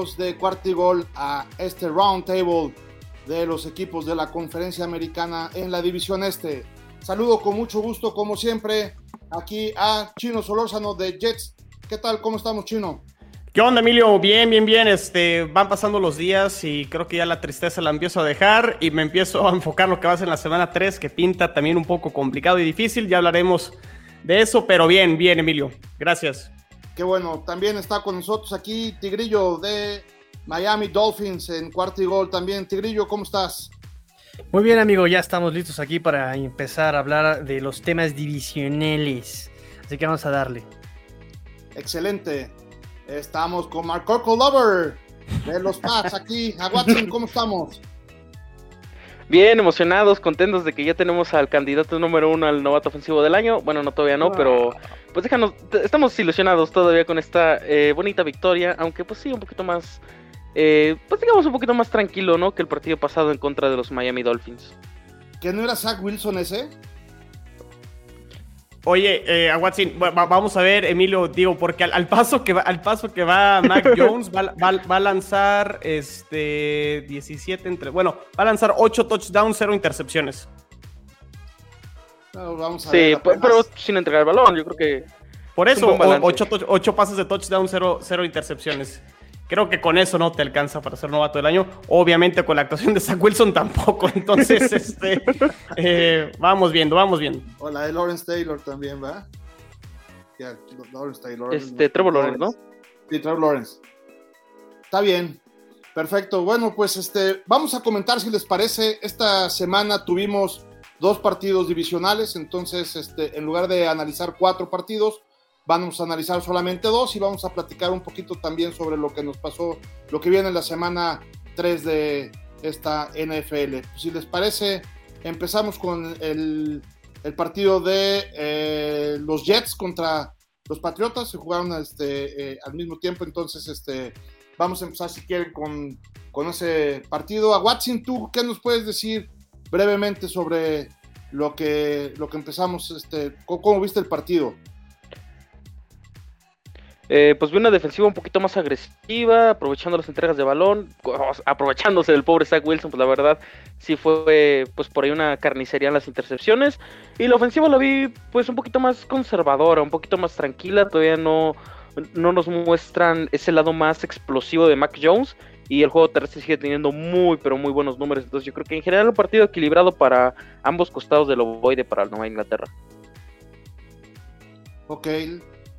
amigos de Cuartigol a este round table de los equipos de la conferencia americana en la división este. Saludo con mucho gusto, como siempre, aquí a Chino Solórzano de Jets. ¿Qué tal? ¿Cómo estamos, Chino? ¿Qué onda, Emilio? Bien, bien, bien. Este, van pasando los días y creo que ya la tristeza la empiezo a dejar y me empiezo a enfocar lo que va a ser en la semana 3, que pinta también un poco complicado y difícil. Ya hablaremos de eso, pero bien, bien, Emilio. Gracias. Qué bueno. También está con nosotros aquí Tigrillo de Miami Dolphins en cuarto y gol también. Tigrillo, ¿cómo estás? Muy bien, amigo. Ya estamos listos aquí para empezar a hablar de los temas divisionales. Así que vamos a darle. Excelente. Estamos con Mark Lover de los Pats aquí. A Watson, ¿cómo estamos? Bien, emocionados, contentos de que ya tenemos al candidato número uno al novato ofensivo del año. Bueno, no todavía no, pero pues déjanos, estamos ilusionados todavía con esta eh, bonita victoria, aunque pues sí, un poquito más, eh, pues digamos un poquito más tranquilo, ¿no? Que el partido pasado en contra de los Miami Dolphins. ¿Que no era Zach Wilson ese? Oye, eh, vamos a ver, Emilio, digo, porque al, paso que va, al paso que va Mac Jones, va, a lanzar este 17 entre. Bueno, va a lanzar 8 touchdowns, 0 intercepciones. vamos a sí, pero, sin entregar el balón, yo creo que. Por eso, 8, pases de touchdown, 0 intercepciones. Creo que con eso no te alcanza para ser novato del año. Obviamente con la actuación de Zach Wilson tampoco. Entonces, este, eh, vamos viendo, vamos viendo. O la de Lawrence Taylor también, ¿va? Lawrence Taylor. Este, Trevor Lawrence, ¿no? Sí, Trevor Lawrence. Está bien. Perfecto. Bueno, pues este, vamos a comentar si les parece. Esta semana tuvimos dos partidos divisionales, entonces, este, en lugar de analizar cuatro partidos, Vamos a analizar solamente dos y vamos a platicar un poquito también sobre lo que nos pasó, lo que viene en la semana 3 de esta NFL. Si les parece, empezamos con el, partido de eh, los Jets contra los Patriotas. Se jugaron este, eh, al mismo tiempo, entonces este, vamos a empezar si quieren con, con ese partido. A Watson, ¿tú qué nos puedes decir brevemente sobre lo que, lo que empezamos, este, cómo viste el partido? Eh, pues vi una defensiva un poquito más agresiva, aprovechando las entregas de balón, aprovechándose del pobre Zach Wilson, pues la verdad sí fue pues por ahí una carnicería en las intercepciones. Y la ofensiva la vi pues un poquito más conservadora, un poquito más tranquila, todavía no, no nos muestran ese lado más explosivo de Mac Jones. Y el juego terrestre sigue teniendo muy, pero muy buenos números. Entonces yo creo que en general un partido equilibrado para ambos costados del ovoide para Nueva Inglaterra. Ok,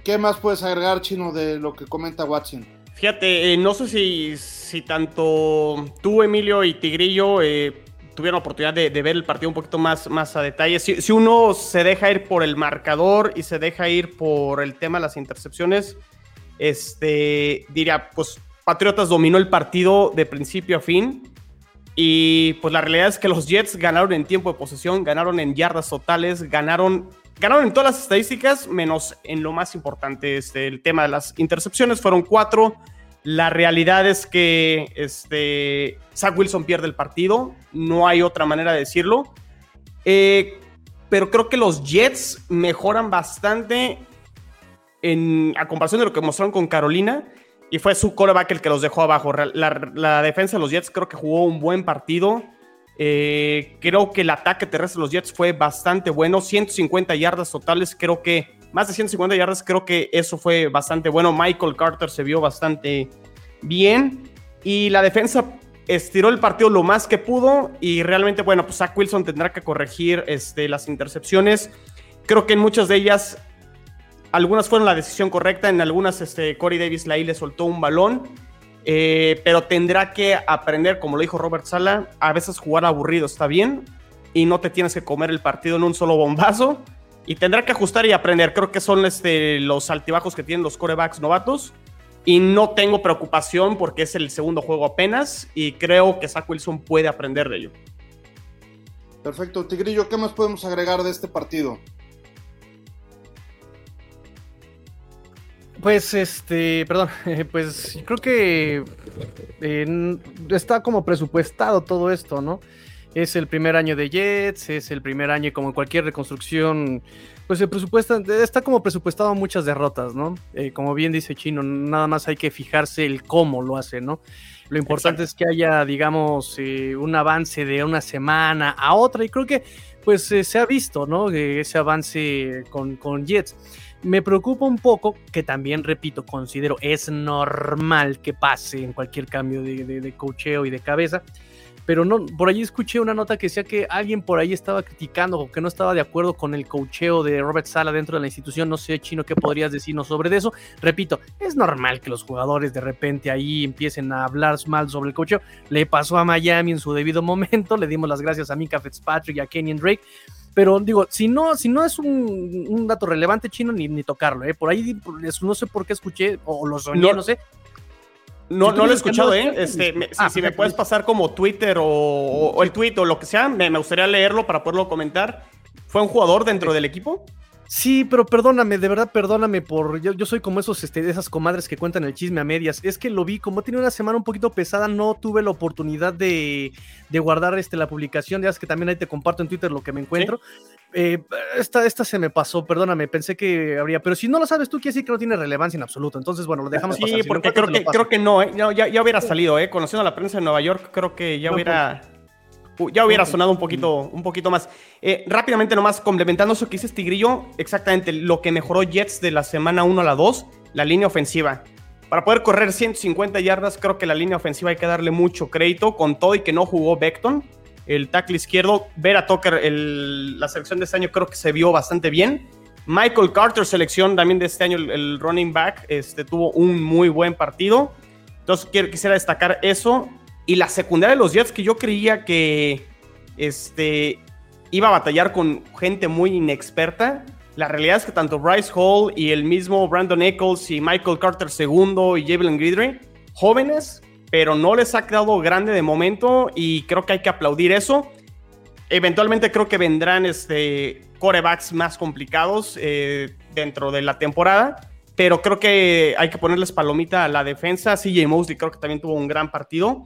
¿Qué más puedes agregar, Chino, de lo que comenta Watson? Fíjate, eh, no sé si, si tanto tú, Emilio y Tigrillo eh, tuvieron oportunidad de, ver el partido un poquito más, más a detalle. Si, uno se deja ir por el marcador y se deja ir por el tema de las intercepciones, este, diría, pues Patriotas dominó el partido de principio a fin. Y pues la realidad es que los Jets ganaron en tiempo de posesión, ganaron en yardas totales, ganaron Ganaron en todas las estadísticas, menos en lo más importante, este, el tema de las intercepciones. Fueron cuatro. La realidad es que este, Zach Wilson pierde el partido. No hay otra manera de decirlo. Eh, pero creo que los Jets mejoran bastante en, a comparación de lo que mostraron con Carolina. Y fue su coreback el que los dejó abajo. La, la defensa de los Jets creo que jugó un buen partido. Eh, creo que el ataque terrestre de los Jets fue bastante bueno, 150 yardas totales, creo que más de 150 yardas, creo que eso fue bastante bueno. Michael Carter se vio bastante bien y la defensa estiró el partido lo más que pudo y realmente, bueno, pues Zach Wilson tendrá que corregir este, las intercepciones. Creo que en muchas de ellas, algunas fueron la decisión correcta, en algunas este, Corey Davis ahí le soltó un balón eh, pero tendrá que aprender, como lo dijo Robert Sala, a veces jugar aburrido está bien y no te tienes que comer el partido en un solo bombazo y tendrá que ajustar y aprender. Creo que son este, los altibajos que tienen los corebacks novatos y no tengo preocupación porque es el segundo juego apenas y creo que Zach Wilson puede aprender de ello. Perfecto, Tigrillo, ¿qué más podemos agregar de este partido? Pues este, perdón, pues creo que eh, está como presupuestado todo esto, ¿no? Es el primer año de Jets, es el primer año como en cualquier reconstrucción, pues el presupuesto está como presupuestado muchas derrotas, ¿no? Eh, como bien dice Chino, nada más hay que fijarse el cómo lo hace, ¿no? Lo importante es que haya, digamos, eh, un avance de una semana a otra y creo que pues eh, se ha visto, ¿no? ese avance con, con Jets. Me preocupa un poco, que también, repito, considero es normal que pase en cualquier cambio de, de, de cocheo y de cabeza, pero no, por ahí escuché una nota que decía que alguien por ahí estaba criticando o que no estaba de acuerdo con el cocheo de Robert Sala dentro de la institución. No sé, Chino, ¿qué podrías decirnos sobre eso? Repito, es normal que los jugadores de repente ahí empiecen a hablar mal sobre el cocheo. Le pasó a Miami en su debido momento, le dimos las gracias a Mika Fitzpatrick y a Kenyon Drake pero digo, si no, si no es un, dato relevante chino, ni, ni tocarlo, ¿eh? Por ahí no sé por qué escuché, o lo soñé, no, sé. No, no lo he escuchado, ¿eh? Este, ah, si, me puedes pasar como Twitter o, el tweet o lo que sea, me, me, gustaría leerlo para poderlo comentar. ¿Fue un jugador dentro del equipo? Sí, pero perdóname, de verdad perdóname por. Yo, yo soy como esos, este, esas comadres que cuentan el chisme a medias. Es que lo vi, como tiene una semana un poquito pesada, no tuve la oportunidad de, de guardar este, la publicación. Ya que también ahí te comparto en Twitter lo que me encuentro. Eh, esta, esta se me pasó, perdóname, pensé que habría. Pero si no lo sabes tú, quiere decir que no tiene relevancia en absoluto. Entonces, bueno, lo dejamos sí, porque creo, que, creo que no, ¿eh? ya, ya, hubiera salido, ¿eh? Conociendo a la prensa de Nueva York, creo que ya hubiera. Ya hubiera sonado un poquito, un poquito más. Eh, rápidamente nomás, complementando eso que dices Tigrillo, exactamente lo que mejoró Jets de la semana 1 a la 2, la línea ofensiva. Para poder correr 150 yardas, creo que la línea ofensiva hay que darle mucho crédito, con todo y que no jugó Beckton, el tackle izquierdo. Ver a Tucker, la selección de este año creo que se vio bastante bien. Michael Carter, selección también de este año, el, running back, este, tuvo un muy buen partido. Entonces quisiera destacar eso. Y la secundaria de los Jets, que yo creía que este, iba a batallar con gente muy inexperta. La realidad es que tanto Bryce Hall y el mismo Brandon Nichols y Michael Carter II y Jalen Gridley, jóvenes, pero no les ha quedado grande de momento y creo que hay que aplaudir eso. Eventualmente creo que vendrán este, corebacks más complicados eh, dentro de la temporada, pero creo que hay que ponerles palomita a la defensa. CJ Mosley creo que también tuvo un gran partido.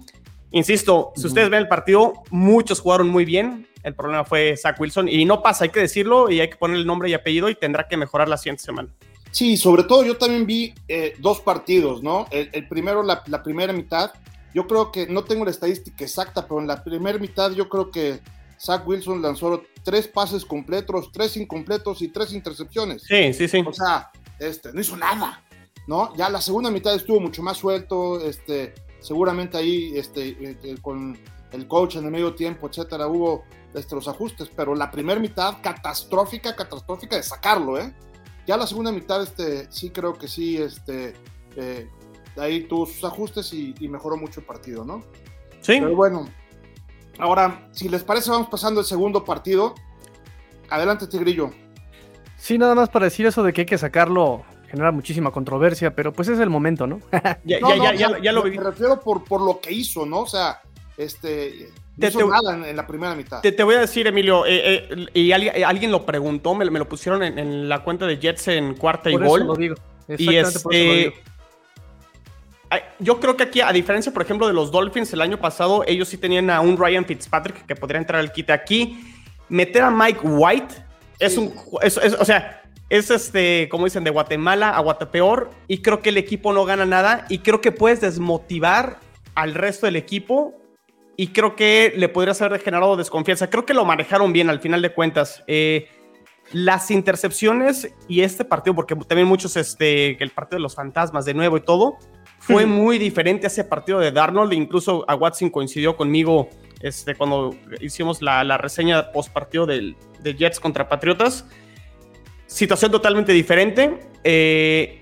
Insisto, si ustedes ven el partido, muchos jugaron muy bien. El problema fue Zach Wilson y no pasa, hay que decirlo y hay que poner el nombre y apellido y tendrá que mejorar la siguiente semana. Sí, sobre todo yo también vi eh, dos partidos, ¿no? El, primero, la, primera mitad, yo creo que, no tengo la estadística exacta, pero en la primera mitad yo creo que Zach Wilson lanzó tres pases completos, tres incompletos y tres intercepciones. Sí, sí, sí. O sea, este, no hizo nada, ¿no? Ya la segunda mitad estuvo mucho más suelto, este, seguramente ahí este, eh, con el coach en el medio tiempo, etcétera, hubo este, los ajustes, pero la primera mitad catastrófica, catastrófica de sacarlo, ¿eh? Ya la segunda mitad, este, sí creo que sí, este, eh, ahí tuvo sus ajustes y, mejoró mucho el partido, ¿no? Sí. Pero bueno, ahora, si les parece, vamos pasando el segundo partido. Adelante, Tigrillo. Sí, nada más para decir eso de que hay que sacarlo genera muchísima controversia, pero pues es el momento, ¿no? ya, ya, ya, ya, lo vi. Me refiero por, por lo que hizo, ¿no? O sea, este, no hizo nada en, la primera mitad. Te, voy a decir, Emilio, eh, eh, y alguien, lo preguntó, me, lo pusieron en, la cuenta de Jets en cuarta y gol. lo digo. Y este, yo creo que aquí, a diferencia, por ejemplo, de los Dolphins el año pasado, ellos sí tenían a un Ryan Fitzpatrick que podría entrar al kit aquí. Meter a Mike White es un. o sea, es este, como dicen, de Guatemala a Guatepeor y creo que el equipo no gana nada y creo que puedes desmotivar al resto del equipo y creo que le podría haber generado desconfianza. Creo que lo manejaron bien al final de cuentas. Eh, las intercepciones y este partido, porque también muchos, este, el partido de los fantasmas de nuevo y todo, fue muy diferente a ese partido de Darnold. Incluso a Watson coincidió conmigo este, cuando hicimos la, la reseña post partido de Jets contra Patriotas situación totalmente diferente. Eh,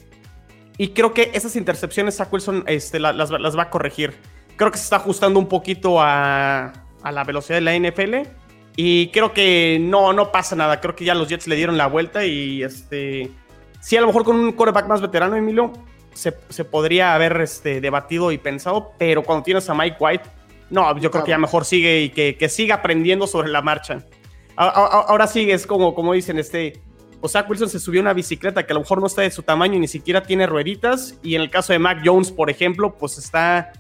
y creo que esas intercepciones a Wilson este, las, va a corregir. Creo que se está ajustando un poquito a, la velocidad de la NFL. Y creo que no, no pasa nada. Creo que ya los Jets le dieron la vuelta. Y este. Sí, a lo mejor con un quarterback más veterano, Emilio, se, podría haber este, debatido y pensado. Pero cuando tienes a Mike White, no, yo creo que ya mejor sigue y que, siga aprendiendo sobre la marcha. Ahora, sí, es como, como dicen, este o Zach Wilson se subió a una bicicleta que a lo mejor no está de su tamaño y ni siquiera tiene rueditas. Y en el caso de Mac Jones, por ejemplo, pues está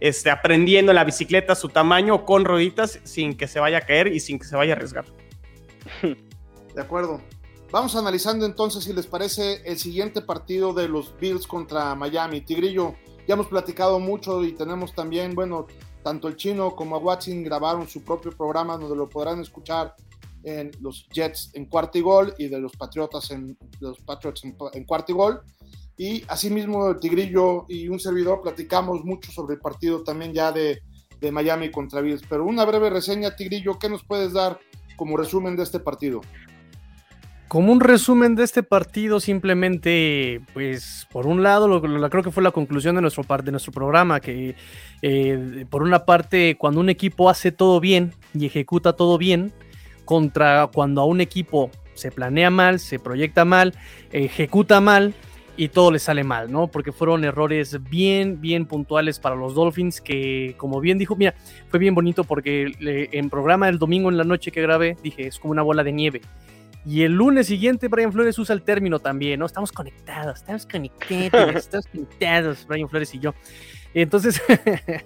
este, aprendiendo en la bicicleta su tamaño con rueditas sin que se vaya a caer y sin que se vaya a arriesgar. De acuerdo. Vamos analizando entonces si les parece el siguiente partido de los Bills contra Miami. Tigrillo, ya hemos platicado mucho y tenemos también, bueno, tanto el chino como a Watson grabaron su propio programa donde lo podrán escuchar en los Jets en cuarto y gol y de los Patriotas en los Patriots en, cuarto y gol. Y asimismo, el Tigrillo y un servidor platicamos mucho sobre el partido también ya de, de Miami contra Bills. Pero una breve reseña, Tigrillo, ¿qué nos puedes dar como resumen de este partido? Como un resumen de este partido, simplemente, pues, por un lado, lo, lo, creo que fue la conclusión de nuestro, de nuestro programa, que eh, por una parte, cuando un equipo hace todo bien y ejecuta todo bien, contra cuando a un equipo se planea mal, se proyecta mal, ejecuta mal, y todo le sale mal, ¿no? Porque fueron errores bien, bien puntuales para los Dolphins que, como bien dijo, mira, fue bien bonito porque le, en programa el domingo en la noche que grabé, dije, es como una bola de nieve. Y el lunes siguiente Brian Flores usa el término también, ¿no? Estamos conectados, estamos conectados, estamos conectados, Brian Flores y yo. Entonces,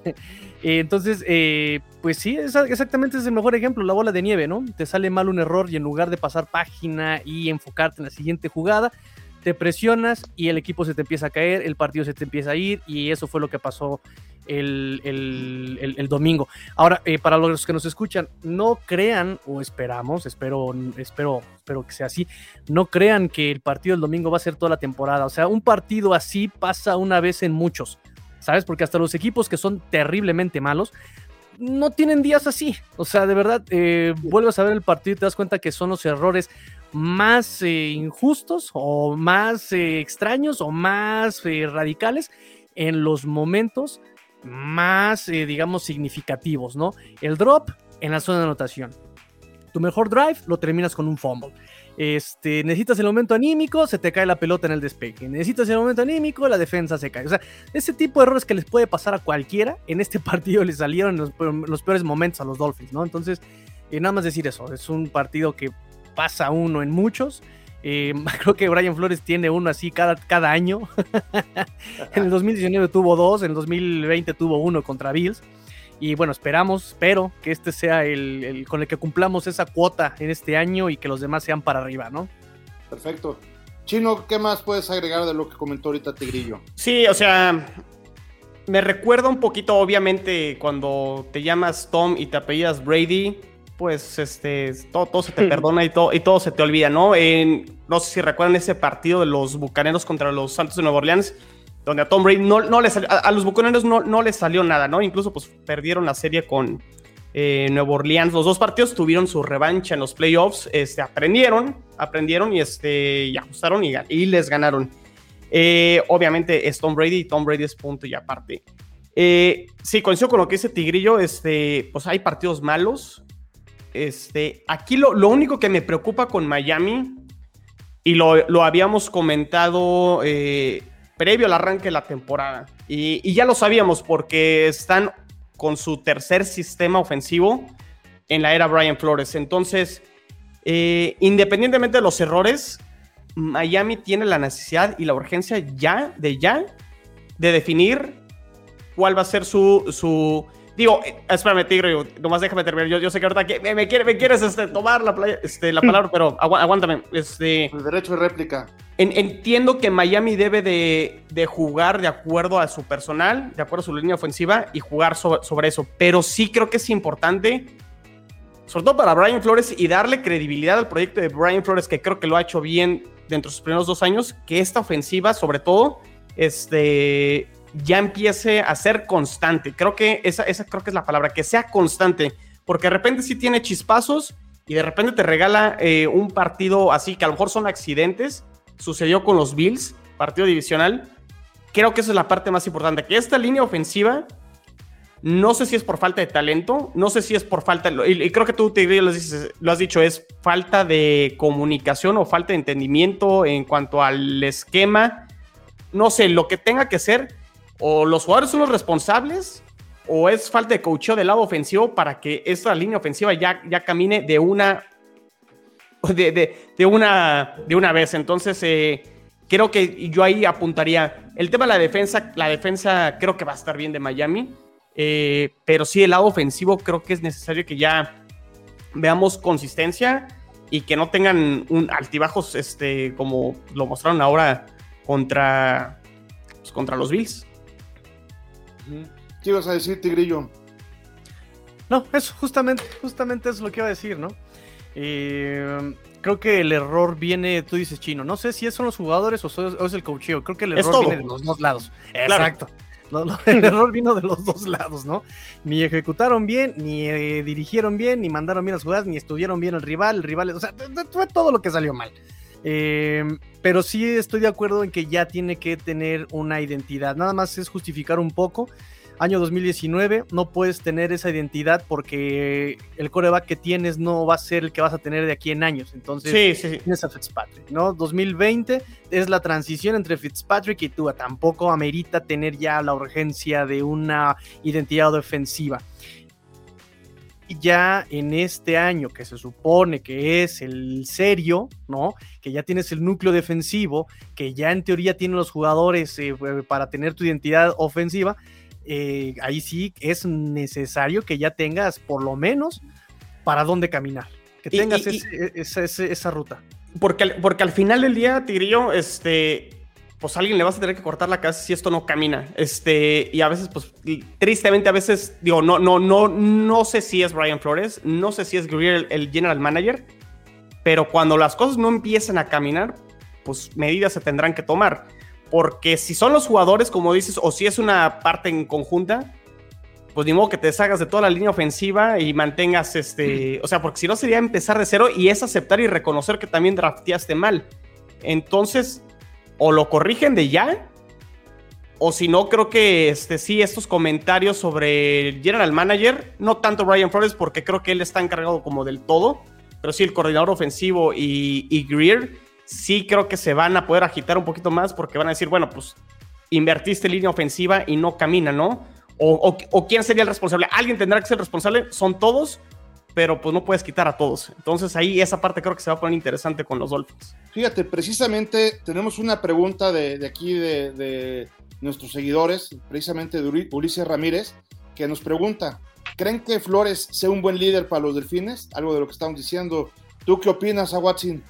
entonces eh, pues sí, es, exactamente es el mejor ejemplo, la bola de nieve, ¿no? Te sale mal un error y en lugar de pasar página y enfocarte en la siguiente jugada, te presionas y el equipo se te empieza a caer, el partido se te empieza a ir y eso fue lo que pasó el, domingo. Ahora, eh, para los que nos escuchan, no crean, o esperamos, espero, espero, espero que sea así, no crean que el partido del domingo va a ser toda la temporada. O sea, un partido así pasa una vez en muchos, ¿sabes? Porque hasta los equipos que son terriblemente malos, no tienen días así. O sea, de verdad, eh, vuelves a ver el partido y te das cuenta que son los errores más eh, injustos o más eh, extraños o más eh, radicales en los momentos más, eh, digamos, significativos, ¿no? El drop en la zona de anotación. Tu mejor drive lo terminas con un fumble. Este, necesitas el momento anímico, se te cae la pelota en el despegue. Necesitas el momento anímico, la defensa se cae. O sea, ese tipo de errores que les puede pasar a cualquiera, en este partido les salieron los peores momentos a los Dolphins, ¿no? Entonces, eh, nada más decir eso, es un partido que pasa uno en muchos. Eh, creo que Brian Flores tiene uno así cada, cada año. en el 2019 tuvo dos, en el 2020 tuvo uno contra Bills. Y bueno, esperamos, espero que este sea el, el, con el que cumplamos esa cuota en este año y que los demás sean para arriba, ¿no? Perfecto. Chino, ¿qué más puedes agregar de lo que comentó ahorita Tigrillo? Sí, o sea, me recuerda un poquito, obviamente, cuando te llamas Tom y te apellidas Brady, pues este, todo, todo se te perdona y todo, y todo se te olvida, ¿no? En, no sé si recuerdan ese partido de los Bucaneros contra los Santos de Nueva Orleans, donde a Tom Brady no, no le salió, a, los Bucaneros no, no les salió nada, ¿no? Incluso pues perdieron la serie con eh, Nueva Orleans. Los dos partidos tuvieron su revancha en los playoffs, este, aprendieron, aprendieron y, este, y ajustaron y, y les ganaron. Eh, obviamente es Tom Brady y Tom Brady es punto y aparte. Eh, sí, coincido con lo que dice Tigrillo, este, pues hay partidos malos, este, aquí lo, lo, único que me preocupa con Miami, y lo, lo habíamos comentado eh, previo al arranque de la temporada, y, ya lo sabíamos porque están con su tercer sistema ofensivo en la era Brian Flores. Entonces, eh, independientemente de los errores, Miami tiene la necesidad y la urgencia ya, de ya, de definir cuál va a ser su Digo, espérame, Tigre, nomás déjame terminar. Yo, yo sé que ahorita que me, me, quiere, me quieres este, tomar la, playa, este, la palabra, pero agu aguántame. Este, El derecho de réplica. En, entiendo que Miami debe de, de, jugar de acuerdo a su personal, de acuerdo a su línea ofensiva y jugar sobre, sobre eso. Pero sí creo que es importante, sobre todo para Brian Flores, y darle credibilidad al proyecto de Brian Flores, que creo que lo ha hecho bien dentro de sus primeros dos años, que esta ofensiva, sobre todo, este, ya empiece a ser constante. Creo que esa, esa creo que es la palabra, que sea constante, porque de repente sí tiene chispazos y de repente te regala eh, un partido así, que a lo mejor son accidentes. Sucedió con los Bills, partido divisional. Creo que esa es la parte más importante, que esta línea ofensiva, no sé si es por falta de talento, no sé si es por falta, y, creo que tú te, lo, dices, lo has dicho, es falta de comunicación o falta de entendimiento en cuanto al esquema. No sé, lo que tenga que ser, o los jugadores son los responsables o es falta de coacheo del lado ofensivo para que esta línea ofensiva ya, ya camine de una de, de, una de una vez. Entonces, eh, creo que yo ahí apuntaría el tema de la defensa. La defensa creo que va a estar bien de Miami. Eh, pero sí, el lado ofensivo creo que es necesario que ya veamos consistencia y que no tengan un altibajos este, como lo mostraron ahora contra, pues, contra los Bills. ¿Qué ibas a decir, Tigrillo? No, eso justamente, justamente es lo que iba a decir, ¿no? Eh, creo que el error viene, tú dices chino, no sé si son los jugadores o, es el coacheo, creo que el error viene de los dos lados. Exacto. el error vino de los dos lados, ¿no? Ni ejecutaron bien, ni eh, dirigieron bien, ni mandaron bien las jugadas, ni estudiaron bien el rival, el rival, o sea, fue todo lo que salió mal. Em, pero sí estoy de acuerdo en que ya tiene que tener una identidad. Nada más es justificar un poco año 2019, no puedes tener esa identidad porque el coreback que tienes no va a ser el que vas a tener de aquí en años. Entonces, sí, tienes a Fitzpatrick, ¿no? 2020 es la transición entre Fitzpatrick y Tua. Tampoco amerita tener ya la urgencia de una identidad defensiva. Ya en este año que se supone que es el serio, ¿no? Que ya tienes el núcleo defensivo, que ya en teoría tienen los jugadores eh, para tener tu identidad ofensiva, eh, ahí sí es necesario que ya tengas por lo menos para dónde caminar, que tengas esa, ruta. Porque, porque al final del día, Tigrillo, este, pues a alguien le vas a tener que cortar la cabeza si esto no camina. Este, y a veces, pues, tristemente, a veces, digo, no, no, no, no sé si es Brian Flores, no sé si es Greer el general manager, pero cuando las cosas no empiezan a caminar, pues medidas se tendrán que tomar. Porque si son los jugadores, como dices, o si es una parte en conjunta, pues ni modo que te deshagas de toda la línea ofensiva y mantengas este. O sea, porque si no sería empezar de cero y es aceptar y reconocer que también drafteaste mal. Entonces, o lo corrigen de ya, o si no, creo que este, sí, estos comentarios sobre general manager, no tanto Brian Flores, porque creo que él está encargado como del todo, pero sí el coordinador ofensivo y, Greer sí creo que se van a poder agitar un poquito más porque van a decir, bueno, pues invertiste línea ofensiva y no camina, ¿no? O, quién sería el responsable. Alguien tendrá que ser responsable, son todos, pero pues no puedes quitar a todos. Entonces ahí esa parte creo que se va a poner interesante con los Dolphins. Fíjate, precisamente tenemos una pregunta de, aquí de, nuestros seguidores, precisamente de Ulises Ramírez, que nos pregunta, ¿creen que Flores sea un buen líder para los Delfines? Algo de lo que estamos diciendo. ¿Tú qué opinas, Watson?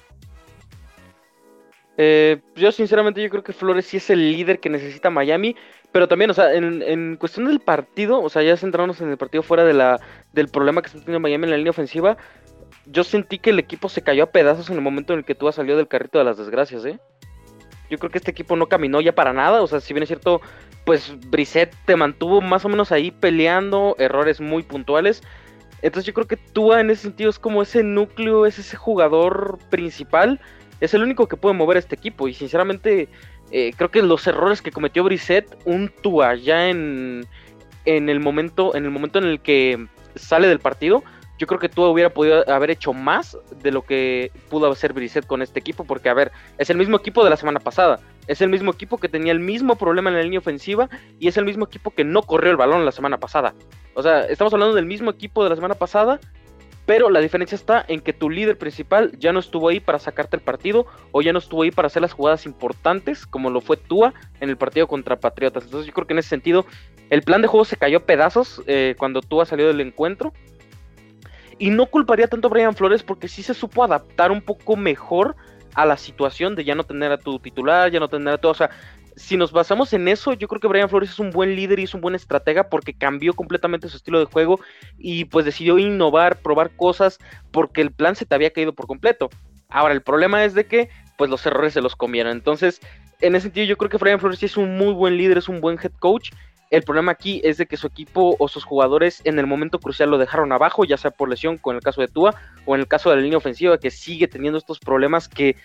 Eh, yo sinceramente yo creo que Flores sí es el líder que necesita Miami, pero también, o sea, en, cuestión del partido, o sea, ya centrándonos en el partido fuera de la, del problema que está teniendo Miami en la línea ofensiva, yo sentí que el equipo se cayó a pedazos en el momento en el que tú has salido del carrito de las desgracias, ¿eh? Yo creo que este equipo no caminó ya para nada, o sea, si bien es cierto, pues Brissett te mantuvo más o menos ahí peleando, errores muy puntuales, entonces yo creo que Tua en ese sentido es como ese núcleo, es ese jugador principal es el único que puede mover este equipo. Y sinceramente, eh, creo que los errores que cometió Brissett, un Tua ya en, en, el momento, en el momento en el que sale del partido, yo creo que Tua hubiera podido haber hecho más de lo que pudo hacer Brissett con este equipo. Porque, a ver, es el mismo equipo de la semana pasada. Es el mismo equipo que tenía el mismo problema en la línea ofensiva y es el mismo equipo que no corrió el balón la semana pasada. O sea, estamos hablando del mismo equipo de la semana pasada pero la diferencia está en que tu líder principal ya no estuvo ahí para sacarte el partido o ya no estuvo ahí para hacer las jugadas importantes como lo fue Tua en el partido contra Patriotas. Entonces yo creo que en ese sentido el plan de juego se cayó a pedazos eh, cuando Tua salió del encuentro. Y no culparía tanto a Brian Flores porque sí se supo adaptar un poco mejor a la situación de ya no tener a tu titular, ya no tener a todo. O sea, si nos basamos en eso, yo creo que Brian Flores es un buen líder y es un buen estratega porque cambió completamente su estilo de juego y pues decidió innovar, probar cosas porque el plan se te había caído por completo. Ahora, el problema es de que pues los errores se los comieron. Entonces, en ese sentido, yo creo que Brian Flores sí es un muy buen líder, es un buen head coach. El problema aquí es de que su equipo o sus jugadores en el momento crucial lo dejaron abajo, ya sea por lesión, con el caso de Tua, o en el caso de la línea ofensiva, que sigue teniendo estos problemas que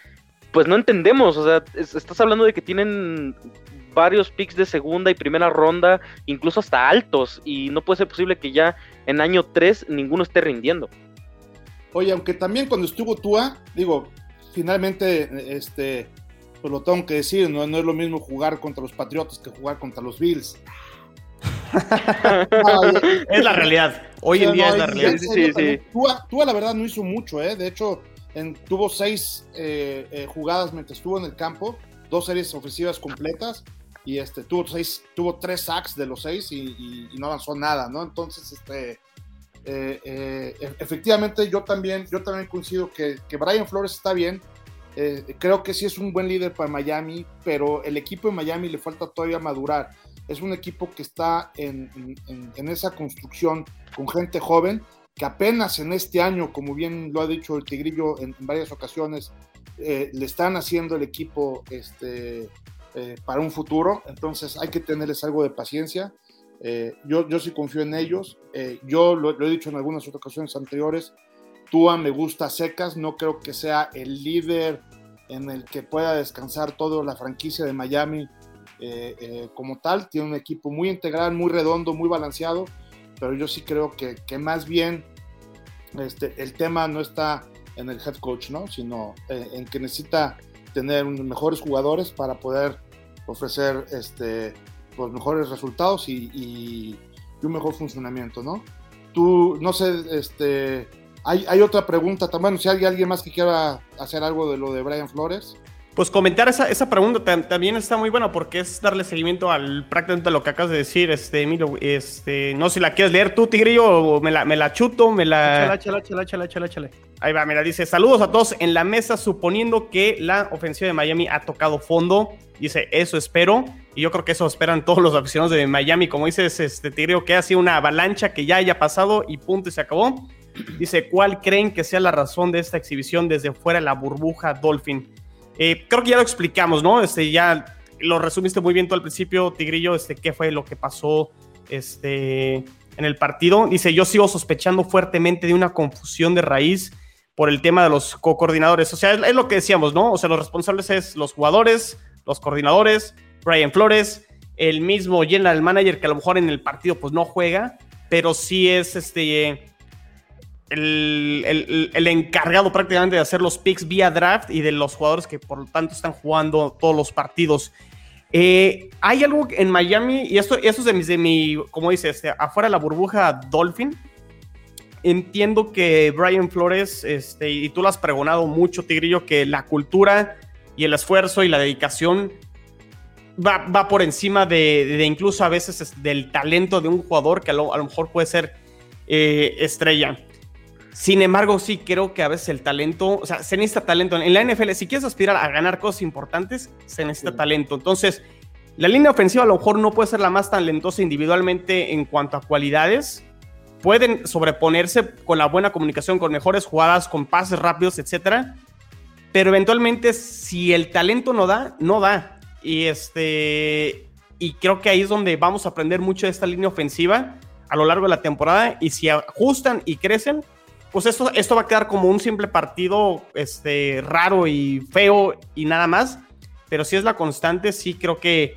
pues no entendemos. O sea, estás hablando de que tienen varios picks de segunda y primera ronda, incluso hasta altos, y no puede ser posible que ya en año 3 ninguno esté rindiendo. Oye, aunque también cuando estuvo Tua, digo, finalmente, este, pues lo tengo que decir, no, no es lo mismo jugar contra los Patriotas que jugar contra los Bills. es la realidad. Hoy en día es la realidad. Sí, sí, Tua, la verdad no hizo mucho, ¿eh? De hecho, tuvo seis eh, eh, jugadas mientras estuvo en el campo, dos series ofensivas completas. y este, tuvo, seis, tuvo tres sacks de los seis y, no avanzó nada, ¿no? Entonces, este, eh, eh, e, efectivamente yo también, yo también coincido que, que Brian Flores está bien, eh, creo que sí es un buen líder para Miami, pero el equipo de Miami le falta todavía madurar. Es un equipo que está en, en, esa construcción con gente joven, que apenas en este año, como bien lo ha dicho el Tigrillo en, varias ocasiones, le están haciendo el equipo este, eh, para un futuro, entonces hay que tenerles algo de paciencia. Eh, yo, yo sí confío en ellos, eh, yo lo, he dicho en algunas otras ocasiones anteriores, Tua me gusta secas, no creo que sea el líder en el que pueda descansar toda la franquicia de Miami como tal, tiene un equipo muy integral, muy redondo, muy balanceado, pero yo sí creo que, que más bien este, el tema no está en el head coach, ¿no? sino en que necesita tener mejores jugadores para poder ofrecer este, los mejores resultados y, un mejor funcionamiento, ¿no? Tú, no sé, este, hay, otra pregunta también, si hay alguien más que quiera hacer algo de lo de Brian Flores. Pues comentar esa, esa pregunta también está muy buena porque es darle seguimiento al prácticamente lo que acabas de decir, este, Emilio. Este, no sé si la quieres leer tú, Tigrillo, o me la, me la chuto, me la. Chala, chala, chala, chala, chala, Ahí va, mira, dice: Saludos a todos en la mesa, suponiendo que la ofensiva de Miami ha tocado fondo. Dice: Eso espero. Y yo creo que eso esperan todos los aficionados de Miami. Como dices, este Tigrillo, que ha sido una avalancha que ya haya pasado y punto y se acabó. Dice: ¿Cuál creen que sea la razón de esta exhibición desde fuera de la burbuja Dolphin? Eh, creo que ya lo explicamos, ¿no? Este, ya lo resumiste muy bien tú al principio, Tigrillo, este, qué fue lo que pasó este, en el partido. Dice, yo sigo sospechando fuertemente de una confusión de raíz por el tema de los co-coordinadores. O sea, es, lo que decíamos, ¿no? O sea, los responsables es los jugadores, los coordinadores, Brian Flores, el mismo general manager que a lo mejor en el partido pues no juega, pero sí es este el, encargado prácticamente de hacer los picks vía draft y de los jugadores que por lo tanto están jugando todos los partidos. Eh, hay algo en Miami, y esto, esto es de mi, de mi como dices, este, afuera de la burbuja Dolphin. Entiendo que Brian Flores, este, y tú lo has pregonado mucho, Tigrillo, que la cultura y el esfuerzo y la dedicación va, va por encima de, incluso a veces del talento de un jugador que a lo, mejor puede ser eh, estrella. Sin embargo, sí creo que a veces el talento, o sea, se necesita talento. En la NFL, si quieres aspirar a ganar cosas importantes, se necesita talento. Entonces, la línea ofensiva a lo mejor no puede ser la más talentosa individualmente en cuanto a cualidades. Pueden sobreponerse con la buena comunicación, con mejores jugadas, con pases rápidos, etcétera. Pero eventualmente, si el talento no da, no da. Y este. Y creo que ahí es donde vamos a aprender mucho de esta línea ofensiva a lo largo de la temporada. Y si ajustan y crecen, pues esto, esto va a quedar como un simple partido este, raro y feo y nada más. Pero si es la constante, sí creo que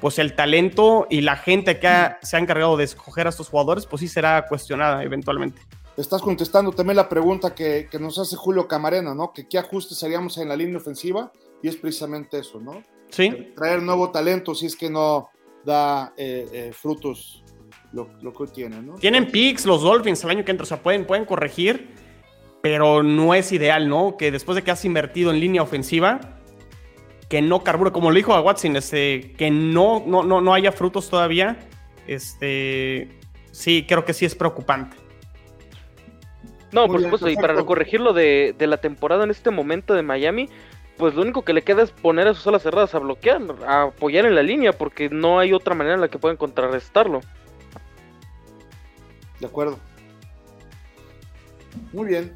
pues el talento y la gente que se ha encargado de escoger a estos jugadores, pues sí será cuestionada eventualmente. Estás contestando también la pregunta que, nos hace Julio Camarena, ¿no? Que qué ajustes haríamos en la línea ofensiva y es precisamente eso, ¿no? Sí. Traer nuevo talento si es que no da eh, eh, frutos lo, que tienen, ¿no? Tienen picks los Dolphins el año que entra, o sea, pueden, pueden corregir, pero no es ideal, ¿no? Que después de que has invertido en línea ofensiva, que no carbure, como lo dijo a Watson, este, que no, no, no, no haya frutos todavía, este, sí, creo que sí es preocupante. No, por supuesto, y para corregirlo de, de la temporada en este momento de Miami, pues lo único que le queda es poner a sus alas cerradas a bloquear, a apoyar en la línea, porque no hay otra manera en la que puedan contrarrestarlo. De acuerdo. Muy bien.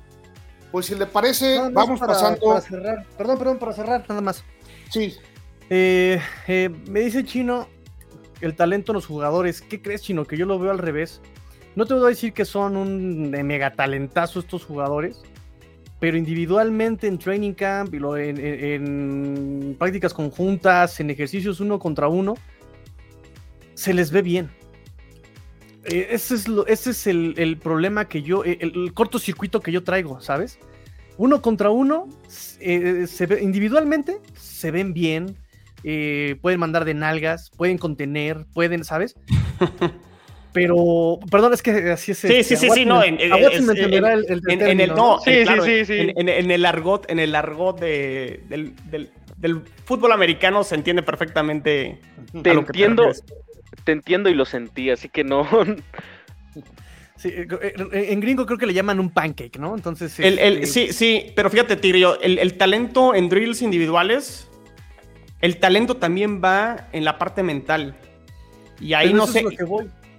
Pues si le parece, vamos pasando. cerrar. Perdón, perdón, para cerrar, nada más. Sí. Eh, eh, me dice Chino el talento en los jugadores. ¿Qué crees, Chino? Que yo lo veo al revés. No te voy a decir que son un mega talentazo estos jugadores, pero individualmente en training camp y lo, en prácticas conjuntas, en ejercicios uno contra uno, se les ve bien eh, ese es, ese es el, problema que yo, eh, el, cortocircuito que yo traigo, ¿sabes? Uno contra uno, eh, individualmente se ven bien, pueden mandar de nalgas, pueden contener, pueden, ¿sabes? Pero, perdón, es que así es. Sí, sí, sí, sí, no. En, el, no, sí, sí, sí, En, el argot, en el argot de, del, del fútbol americano se entiende perfectamente. Te entiendo, te entiendo y lo sentí, así que no. Eh, eh, en gringo creo que le llaman un pancake, ¿no? Entonces. Este sí, sí, pero fíjate, Tigrillo, el, el, talento en drills individuales, el talento también va en la parte mental. Y ahí no sé.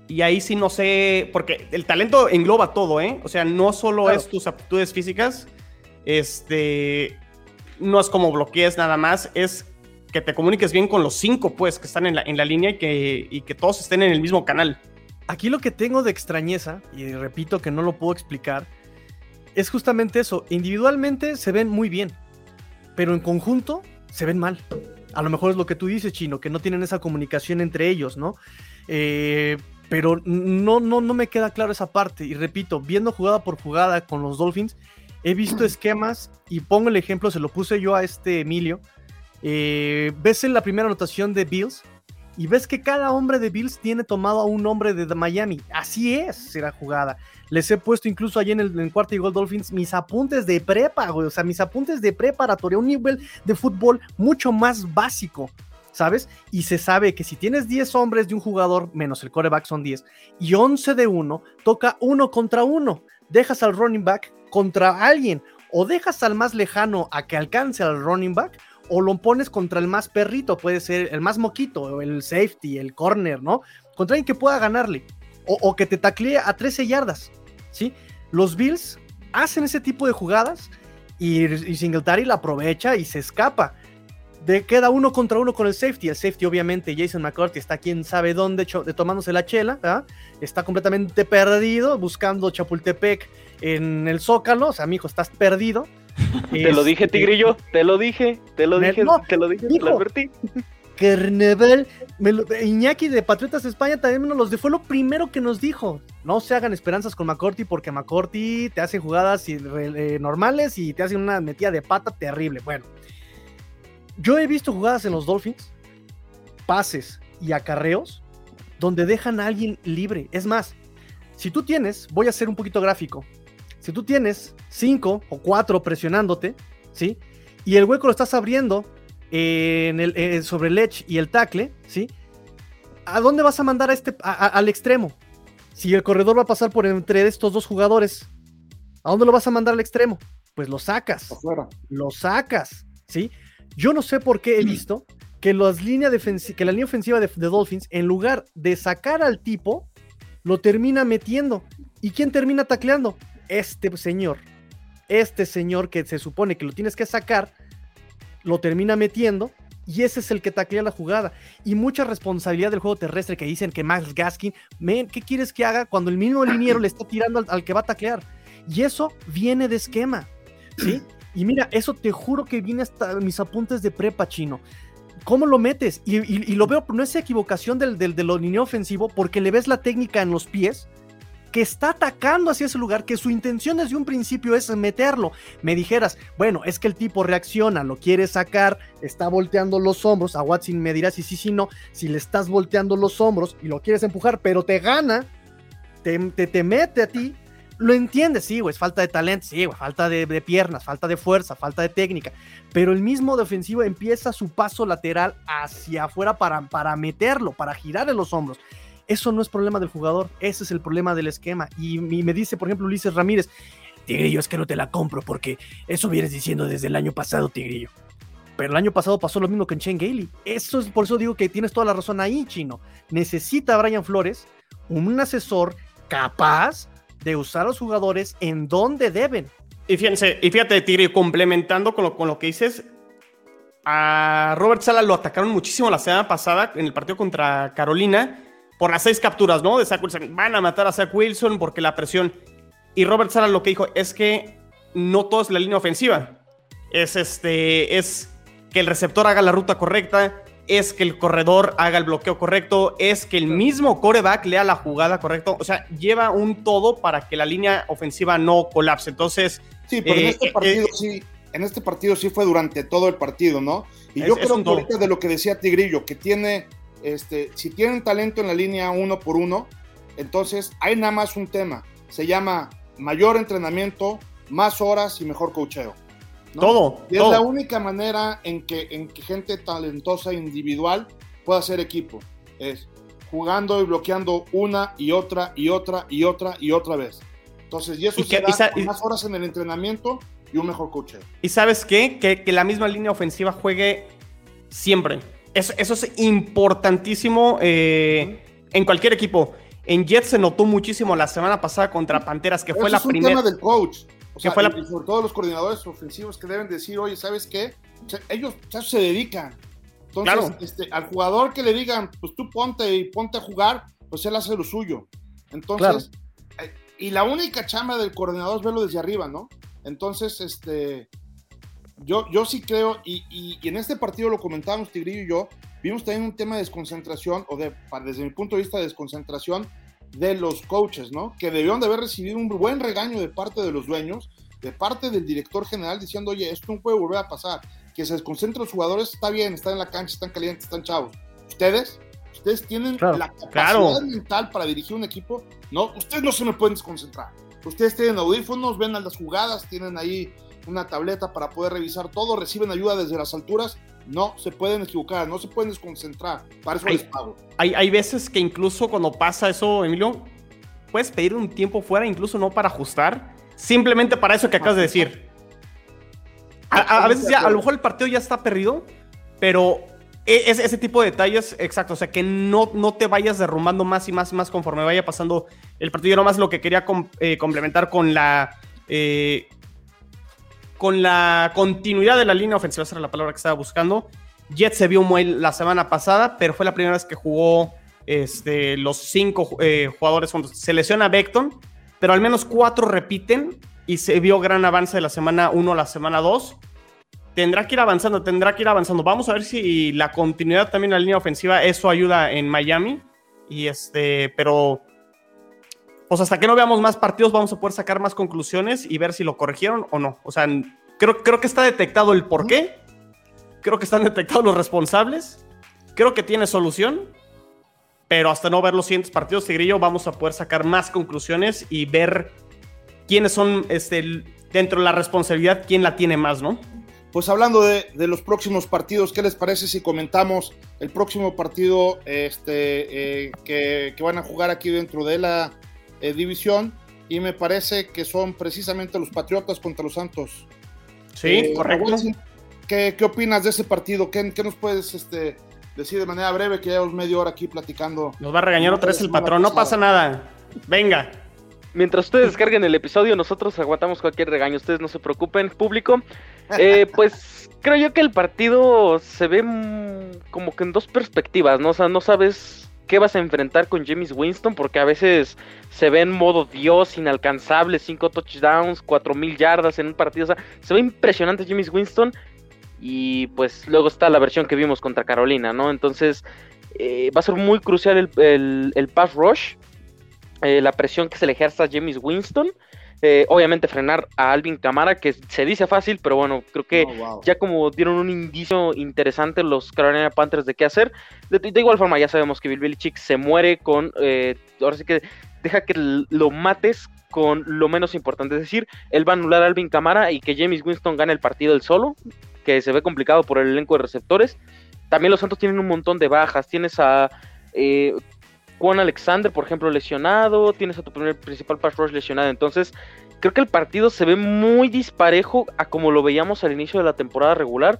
Y ahí sí no sé, porque el talento engloba todo, ¿eh? O sea, no solo es tus aptitudes físicas, este, no es como bloquees nada más, es que te comuniques bien con los cinco, pues, que están en la, en la línea y que, y que todos estén en el mismo canal. Aquí lo que tengo de extrañeza, y repito que no lo puedo explicar, es justamente eso. Individualmente se ven muy bien, pero en conjunto se ven mal. A lo mejor es lo que tú dices, Chino, que no tienen esa comunicación entre ellos, ¿no? Eh, pero no, no, no me queda claro esa parte. Y repito, viendo jugada por jugada con los Dolphins, he visto esquemas y pongo el ejemplo, se lo puse yo a este Emilio. Eh, ves en la primera anotación de Bills, y ves que cada hombre de Bills tiene tomado a un hombre de Miami. Así es la jugada. Les he puesto incluso allí en el cuarto y gol Dolphins mis apuntes de prepa. O sea, mis apuntes de preparatoria, un nivel de fútbol mucho más básico, ¿sabes? Y se sabe que si tienes 10 hombres de un jugador, menos el coreback son 10, y 11 de uno, toca uno contra uno. Dejas al running back contra alguien, o dejas al más lejano a que alcance al running back, o lo pones contra el más perrito, puede ser el más moquito, el safety, el corner, ¿no? Contra alguien que pueda ganarle, o, que te taclee a 13 yardas, ¿sí? Los Bills hacen ese tipo de jugadas y, Singletary la aprovecha y se escapa. De, queda uno contra uno con el safety. El safety, obviamente, Jason McCarthy está quién sabe dónde, de tomándose la chela, está completamente perdido, buscando Chapultepec en el Zócalo. O sea, mijo, estás perdido. Te lo dije, este, Tigrillo, te lo dije, te lo dije, te lo dije, te lo advertí. Carnaval, Iñaki de Patriotas España también nos los de, fue lo primero que nos dijo. No se hagan esperanzas con McCorty porque McCorty te hace jugadas eh, normales y te hace una metida de pata terrible. Bueno, yo he visto jugadas en los Dolphins, pases y acarreos, donde dejan a alguien libre. Es más, si tú tienes, voy a ser un poquito gráfico, si tú tienes cinco o cuatro presionándote, ¿sí? Y el hueco lo estás abriendo en el, eh, sobre el edge y el tackle, ¿sí? ¿A dónde vas a mandar a este, al extremo? Si el corredor va a pasar por entre estos dos jugadores, ¿a dónde lo vas a mandar al extremo? Pues lo sacas. Afuera. Lo sacas, ¿sí? Yo no sé por qué he visto que, las líneas que la línea ofensiva de, de Dolphins, en lugar de sacar al tipo, lo termina metiendo. ¿Y quién termina tacleando? Este señor, este señor que se supone que lo tienes que sacar, lo termina metiendo y ese es el que taclea la jugada. Y mucha responsabilidad del juego terrestre que dicen que Max Gaskin, ¿qué quieres que haga cuando el mismo liniero le está tirando al, que va a taclear? Y eso viene de esquema, ¿sí? Y mira, eso te juro que viene hasta mis apuntes de prepa chino. ¿Cómo lo metes? Y, lo veo, no es equivocación del, del, del ofensivo porque le ves la técnica en los pies que está atacando hacia ese lugar, que su intención desde un principio es meterlo. Me dijeras, bueno, es que el tipo reacciona, lo quiere sacar, está volteando los hombros. A Watson me dirás, sí, sí, sí, no. Si le estás volteando los hombros y lo quieres empujar, pero te gana, te, te, mete a ti, lo entiendes, sí, güey, es falta de talento, sí, güey, falta de, piernas, falta de fuerza, falta de técnica, pero el mismo defensivo empieza su paso lateral hacia afuera para, para meterlo, para girar en los hombros. Eso no es problema del jugador, ese es el problema del esquema. Y, me dice, por ejemplo, Ulises Ramírez, Tigrillo, es que no te la compro porque eso vienes diciendo desde el año pasado, Tigrillo. Pero el año pasado pasó lo mismo que en Chen Gailey. Eso es por eso digo que tienes toda la razón ahí, chino. Necesita a Brian Flores un asesor capaz de usar a los jugadores en donde deben. Y fíjense, y fíjate, Tigre, complementando con lo, con lo que dices, a Robert Sala lo atacaron muchísimo la semana pasada en el partido contra Carolina por las seis capturas, ¿no? De Zach Wilson. Van a matar a Zach Wilson porque la presión. Y Robert Sala lo que dijo es que no todo es la línea ofensiva. Es este. Es que el receptor haga la ruta correcta. Es que el corredor haga el bloqueo correcto. Es que el mismo coreback lea la jugada correcta. O sea, lleva un todo para que la línea ofensiva no colapse. Entonces. Sí, pero en eh, este eh, partido eh, sí. En este partido sí fue durante todo el partido, ¿no? Y yo creo que ahorita de lo que decía Tigrillo, que tiene este, si tienen talento en la línea uno por uno, entonces hay nada más un tema. Se llama mayor entrenamiento, más horas y mejor cocheo. Todo. Y es la única manera en que, en que gente talentosa individual pueda hacer equipo. Es jugando y bloqueando una y otra y otra y otra y otra vez. Entonces, y eso da más horas en el entrenamiento y un mejor coche. ¿Y sabes qué? Que, que la misma línea ofensiva juegue siempre. Eso, eso es importantísimo eh, en cualquier equipo. En Jets se notó muchísimo la semana pasada contra Panteras, que fue la primera. Es un tema del coach. O sea, sobre todo los coordinadores ofensivos que deben decir, oye, ¿sabes qué? ellos se dedican. Entonces, este, al jugador que le digan, pues tú ponte y ponte a jugar, pues él hace lo suyo. Entonces, eh, y la única chamba del coordinador es verlo desde arriba, ¿no? Entonces, este, yo, yo sí creo, y, y, en este partido lo comentábamos Tigrillo y yo, vimos también un tema de desconcentración, o de, desde mi punto de vista, de desconcentración de los coaches, ¿no? Que debieron de haber recibido un buen regaño de parte de los dueños, de parte del director general, diciendo, oye, esto no puede volver a pasar, que se desconcentren los jugadores, está bien, están en la cancha, están calientes, están chavos. Ustedes, ustedes tienen la capacidad mental para dirigir un equipo, no, ustedes no se me pueden desconcentrar. Ustedes tienen audífonos, ven a las jugadas, tienen ahí una tableta para poder revisar todo, reciben ayuda desde las alturas, no se pueden equivocar, no se pueden desconcentrar. Para eso hay, les pago. Hay, hay veces que incluso cuando pasa eso, Emilio, puedes pedir un tiempo fuera, incluso no para ajustar, simplemente para eso que acabas de decir. A, veces ya, a lo mejor el partido ya está perdido, pero e, es, ese tipo de detalles, exacto, o sea, que no, no te vayas derrumbando más y más y más conforme vaya pasando el partido. Yo nomás lo que quería eh, complementar con la... Eh, con la continuidad de la línea ofensiva, esa era la palabra que estaba buscando. Jet se vio muy la semana pasada, pero fue la primera vez que jugó este, los cinco eh, jugadores. Se lesiona Beckton, pero al menos cuatro repiten y se vio gran avance de la semana 1 a la semana 2. Tendrá que ir avanzando, tendrá que ir avanzando. Vamos a ver si la continuidad también en la línea ofensiva, eso ayuda en Miami. Y este, pero pues hasta que no veamos más partidos vamos a poder sacar más conclusiones y ver si lo corrigieron o no. O sea, creo, creo que está detectado el por qué, creo que están detectados los responsables, creo que tiene solución, pero hasta no ver los siguientes partidos, Tigrillo, vamos a poder sacar más conclusiones y ver quiénes son este, dentro de la responsabilidad, quién la tiene más, ¿no? Pues hablando de, los próximos partidos, ¿qué les parece si comentamos el próximo partido este, eh, que, van a jugar aquí dentro de la eh, división? Y me parece que son precisamente los Patriotas contra los Santos. Sí, eh, correcto. ¿qué, ¿qué, opinas de ese partido? ¿Qué, qué nos puedes este, decir de manera breve? Que llevamos media hora aquí platicando. Nos va a regañar otra vez el patrón, no pasa nada. Venga. Mientras ustedes descarguen el episodio, nosotros aguantamos cualquier regaño. Ustedes no se preocupen, público. Eh, pues creo yo que el partido se ve como que en dos perspectivas, ¿no? O sea, no sabes qué vas a enfrentar con James Winston, porque a veces se ve en modo Dios, inalcanzable, cinco touchdowns, cuatro mil yardas en un partido. O sea, se ve impresionante James Winston. Y pues luego está la versión que vimos contra Carolina, ¿no? Entonces eh, va a ser muy crucial el, pass rush eh, la presión que se le ejerce a James Winston. Eh, obviamente frenar a Alvin Camara, que se dice fácil, pero bueno, creo que oh, ya como dieron un indicio interesante los Carolina Panthers de qué hacer. De, igual forma, ya sabemos que Bill Belichick se muere con. Eh, ahora sí que deja que lo mates con lo menos importante. Es decir, él va a anular a Alvin Camara y que James Winston gane el partido él solo, que se ve complicado por el elenco de receptores. También los Santos tienen un montón de bajas. Tienes a Juan Alexander, por ejemplo, lesionado, tienes a tu primer principal pass rush lesionado, entonces creo que el partido se ve muy disparejo a como lo veíamos al inicio de la temporada regular.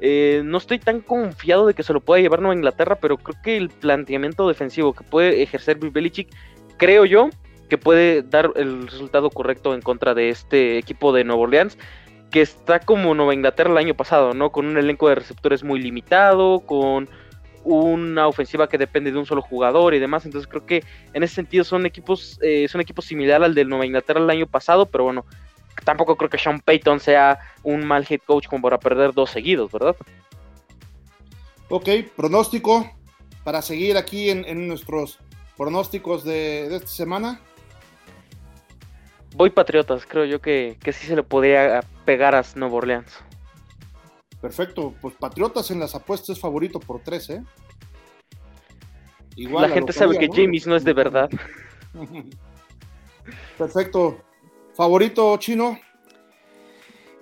Eh, no estoy tan confiado de que se lo pueda llevar Nueva Inglaterra, pero creo que el planteamiento defensivo que puede ejercer Bill Belichick, creo yo que puede dar el resultado correcto en contra de este equipo de Nueva Orleans, que está como Nueva Inglaterra el año pasado, ¿no? Con un elenco de receptores muy limitado, con una ofensiva que depende de un solo jugador y demás. Entonces creo que en ese sentido son equipos, eh, son equipos similar al del Nueva Inglaterra el año pasado, pero bueno, tampoco creo que Sean Payton sea un mal head coach como para perder dos seguidos, ¿verdad? Ok, pronóstico para seguir aquí en, nuestros pronósticos de, esta semana. Voy Patriotas, creo yo que, que sí se le podría pegar a Nueva Orleans. Perfecto, pues Patriotas en las apuestas es favorito por tres, ¿eh? Igual la gente sabe que James no es de verdad. Perfecto. ¿Favorito chino?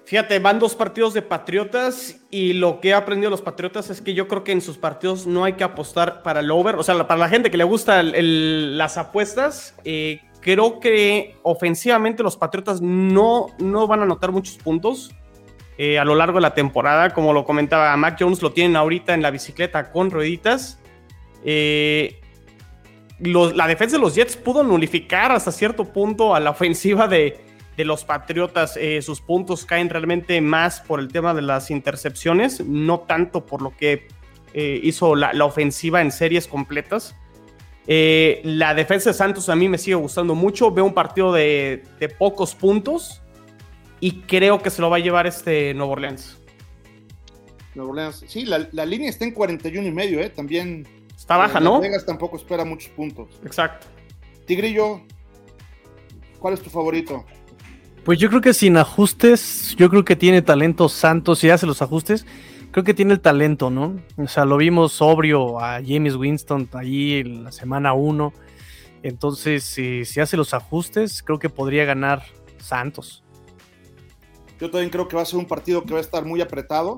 Fíjate, van dos partidos de Patriotas y lo que he aprendido de los Patriotas es que yo creo que en sus partidos no hay que apostar para el over. O sea, para la gente que le gusta las apuestas, eh, creo que ofensivamente los Patriotas no, no van a anotar muchos puntos eh, a lo largo de la temporada. Como lo comentaba, Mac Jones lo tienen ahorita en la bicicleta con rueditas. Eh, la defensa de los Jets pudo nulificar hasta cierto punto a la ofensiva de, los Patriotas. Eh, sus puntos caen realmente más por el tema de las intercepciones, no tanto por lo que hizo la, ofensiva en series completas. la defensa de Santos a mí me sigue gustando mucho. Veo un partido de, de pocos puntos y creo que se lo va a llevar este Nuevo Orleans. Nuevo Orleans, sí, la, línea está en 41 y medio, ¿eh? También. Está baja, ¿no? Vegas tampoco espera muchos puntos. Exacto. Tigrillo, ¿cuál es tu favorito? Pues yo creo que sin ajustes, yo creo que tiene talento Santos, si hace los ajustes, creo que tiene el talento, ¿no? O sea, lo vimos sobrio a James Winston ahí en la semana 1. Entonces, si, si hace los ajustes, creo que podría ganar Santos. Yo también creo que va a ser un partido que va a estar muy apretado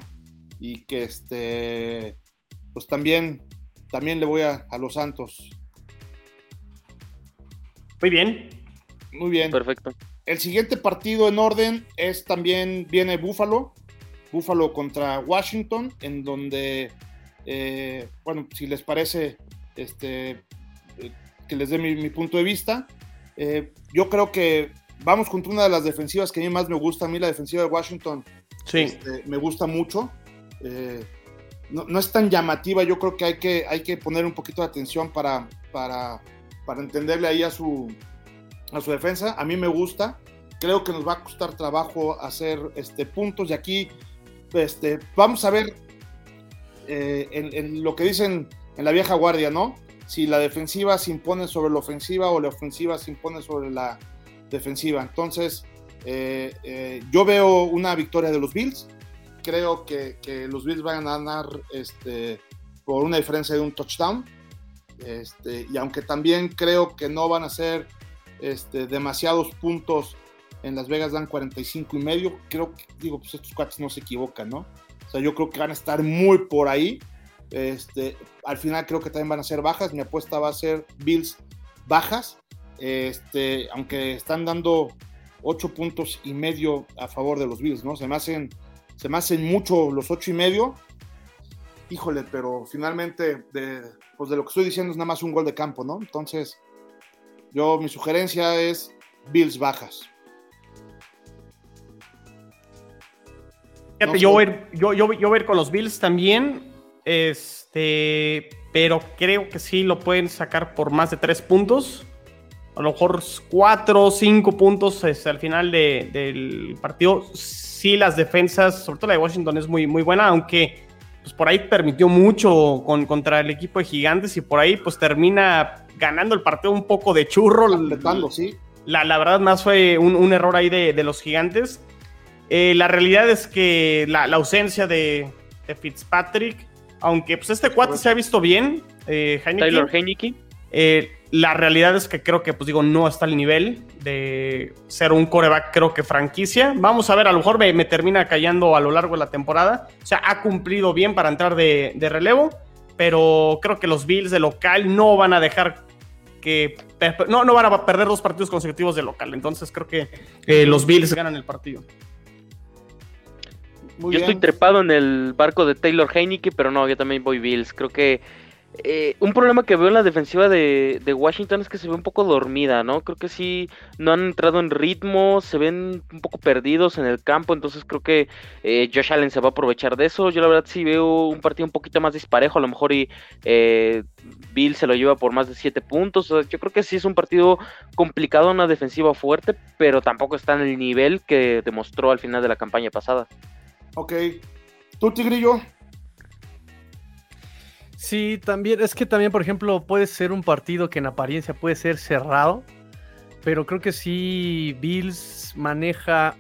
y que este, pues también, también le voy a, los Santos. Muy bien. Muy bien. Perfecto. El siguiente partido en orden es también, viene Búfalo, Búfalo contra Washington, en donde, eh, bueno, si les parece, este, eh, que les dé mi, punto de vista. Eh, yo creo que vamos contra una de las defensivas que a mí más me gusta. A mí la defensiva de Washington sí. Este, me gusta mucho. Eh, no, es tan llamativa. Yo creo que hay, que hay que poner un poquito de atención para, para, para entenderle ahí a su, a su defensa. A mí me gusta. Creo que nos va a costar trabajo hacer este, puntos. Y aquí este, vamos a ver eh, en, lo que dicen en la vieja guardia, ¿no? Si la defensiva se impone sobre la ofensiva o la ofensiva se impone sobre la, defensiva. Entonces, eh, eh, yo veo una victoria de los Bills. Creo que, los Bills van a ganar este, por una diferencia de un touchdown. Este, y aunque también creo que no van a ser este, demasiados puntos en Las Vegas, dan 45 y medio. Creo que, digo, pues estos cuates no se equivocan, ¿no? O sea, yo creo que van a estar muy por ahí. Este, al final creo que también van a ser bajas. Mi apuesta va a ser Bills bajas. Este, aunque están dando ocho puntos y medio a favor de los Bills, ¿no? Se me hacen, se me hacen mucho los ocho y medio. Híjole, pero finalmente, de, pues de lo que estoy diciendo es nada más un gol de campo, ¿no? Entonces, yo, mi sugerencia es Bills bajas. yo, voy, yo, yo, yo voy a ir con los Bills también. Este, pero creo que sí lo pueden sacar por más de tres puntos a lo mejor cuatro o cinco puntos es, al final del partido. Sí, las defensas, sobre todo la de Washington, es muy, muy buena, aunque pues, por ahí permitió mucho con, contra el equipo de Gigantes y por ahí pues termina ganando el partido un poco de churro. sí. La, la, verdad, más fue un, error ahí de, los Gigantes. Eh, la realidad es que la, ausencia de, Fitzpatrick, aunque pues este cuate se ha visto bien, eh, Tyler Heineke. Eh, la realidad es que creo que, pues digo, no está al nivel de ser un coreback, creo que franquicia. Vamos a ver, a lo mejor me, termina callando a lo largo de la temporada. O sea, ha cumplido bien para entrar de, relevo, pero creo que los Bills de local no van a dejar que. No, no van a perder dos partidos consecutivos de local. Entonces creo que eh, los Bills ganan el partido. yo estoy trepado en el barco de Taylor Heineke, pero no, yo también voy Bills. Creo que eh, un problema que veo en la defensiva de, Washington es que se ve un poco dormida, ¿no? Creo que sí, no han entrado en ritmo, se ven un poco perdidos en el campo, entonces creo que eh, Josh Allen se va a aprovechar de eso. Yo la verdad sí veo un partido un poquito más disparejo, a lo mejor y eh, Bill se lo lleva por más de 7 puntos. yo creo que sí es un partido complicado, una defensiva fuerte, pero tampoco está en el nivel que demostró al final de la campaña pasada. Ok. ¿Tú, Tigrillo? Sí, también, es que también, por ejemplo, puede ser un partido que en apariencia puede ser cerrado, pero creo que sí Bills maneja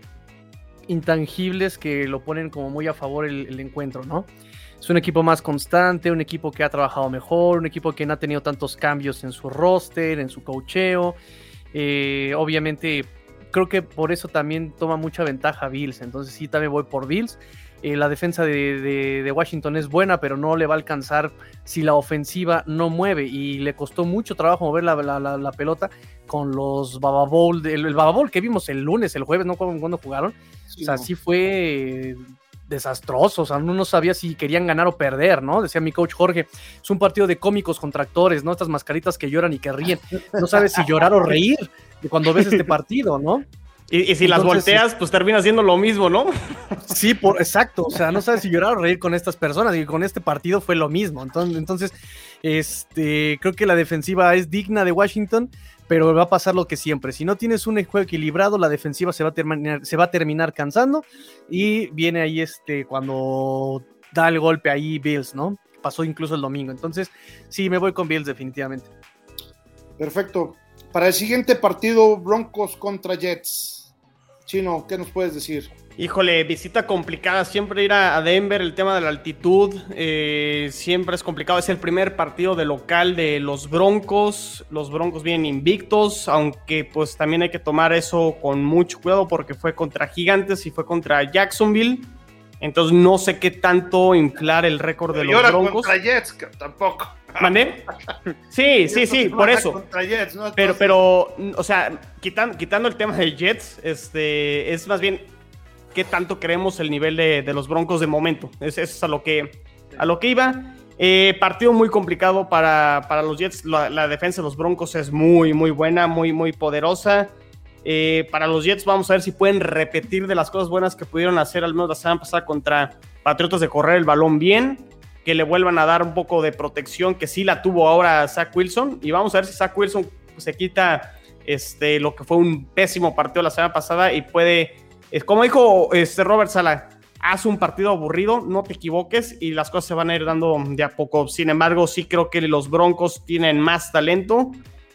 intangibles que lo ponen como muy a favor el, encuentro, ¿no? Es un equipo más constante, un equipo que ha trabajado mejor, un equipo que no ha tenido tantos cambios en su roster, en su cocheo. Eh, obviamente creo que por eso también toma mucha ventaja Bills. Entonces sí, también voy por Bills. Eh, la defensa de, Washington es buena, pero no le va a alcanzar si la ofensiva no mueve. Y le costó mucho trabajo mover la, pelota con los Baba Bowl, el, el Baba Bowl que vimos el lunes, el jueves, ¿no? Cuando jugaron. o sea, sí fue desastroso, o sea, uno no sabía si querían ganar o perder, ¿no? Decía mi coach Jorge, es un partido de cómicos contra actores, ¿no? Estas mascaritas que lloran y que ríen, no sabes si llorar o reír cuando ves este partido, ¿no? Y, si las volteas, pues termina siendo lo mismo, ¿no? Sí, por, exacto. O sea, no sabes si llorar o reír con estas personas. Y con este partido fue lo mismo. Entonces, entonces este, creo que la defensiva es digna de Washington, pero va a pasar lo que siempre. Si no tienes un juego equilibrado, la defensiva se va a terminar, se va a terminar cansando. Y viene ahí este, cuando da el golpe ahí Bills, ¿no? Pasó incluso el domingo. Entonces, sí, me voy con Bills definitivamente. Perfecto. Para el siguiente partido, Broncos contra Jets. Chino, ¿qué nos puedes decir? Híjole, visita complicada. Siempre ir a, Denver, el tema de la altitud, eh, siempre es complicado. Es el primer partido de local de los Broncos. Los Broncos vienen invictos, aunque pues también hay que tomar eso con mucho cuidado porque fue contra Gigantes y fue contra Jacksonville. Entonces no sé qué tanto inflar el récord de los Broncos. contra Jets, tampoco. ¿Mandé? Sí, sí, sí, por eso. Pero, pero, o sea, quitando el tema de Jets, este, es más bien qué tanto creemos el nivel de, los Broncos de momento. Eso es a lo que, a lo que iba. Eh, partido muy complicado para, los Jets. La, defensa de los Broncos es muy, muy buena, muy, muy poderosa. Eh, para los Jets vamos a ver si pueden repetir de las cosas buenas que pudieron hacer al menos la semana pasada contra Patriotas de correr el balón bien que le vuelvan a dar un poco de protección que sí la tuvo ahora Zach Wilson. Y vamos a ver si Zach Wilson se quita este, lo que fue un pésimo partido la semana pasada y puede, como dijo este Robert Sala, haz un partido aburrido, no te equivoques y las cosas se van a ir dando de a poco. Sin embargo, sí creo que los Broncos tienen más talento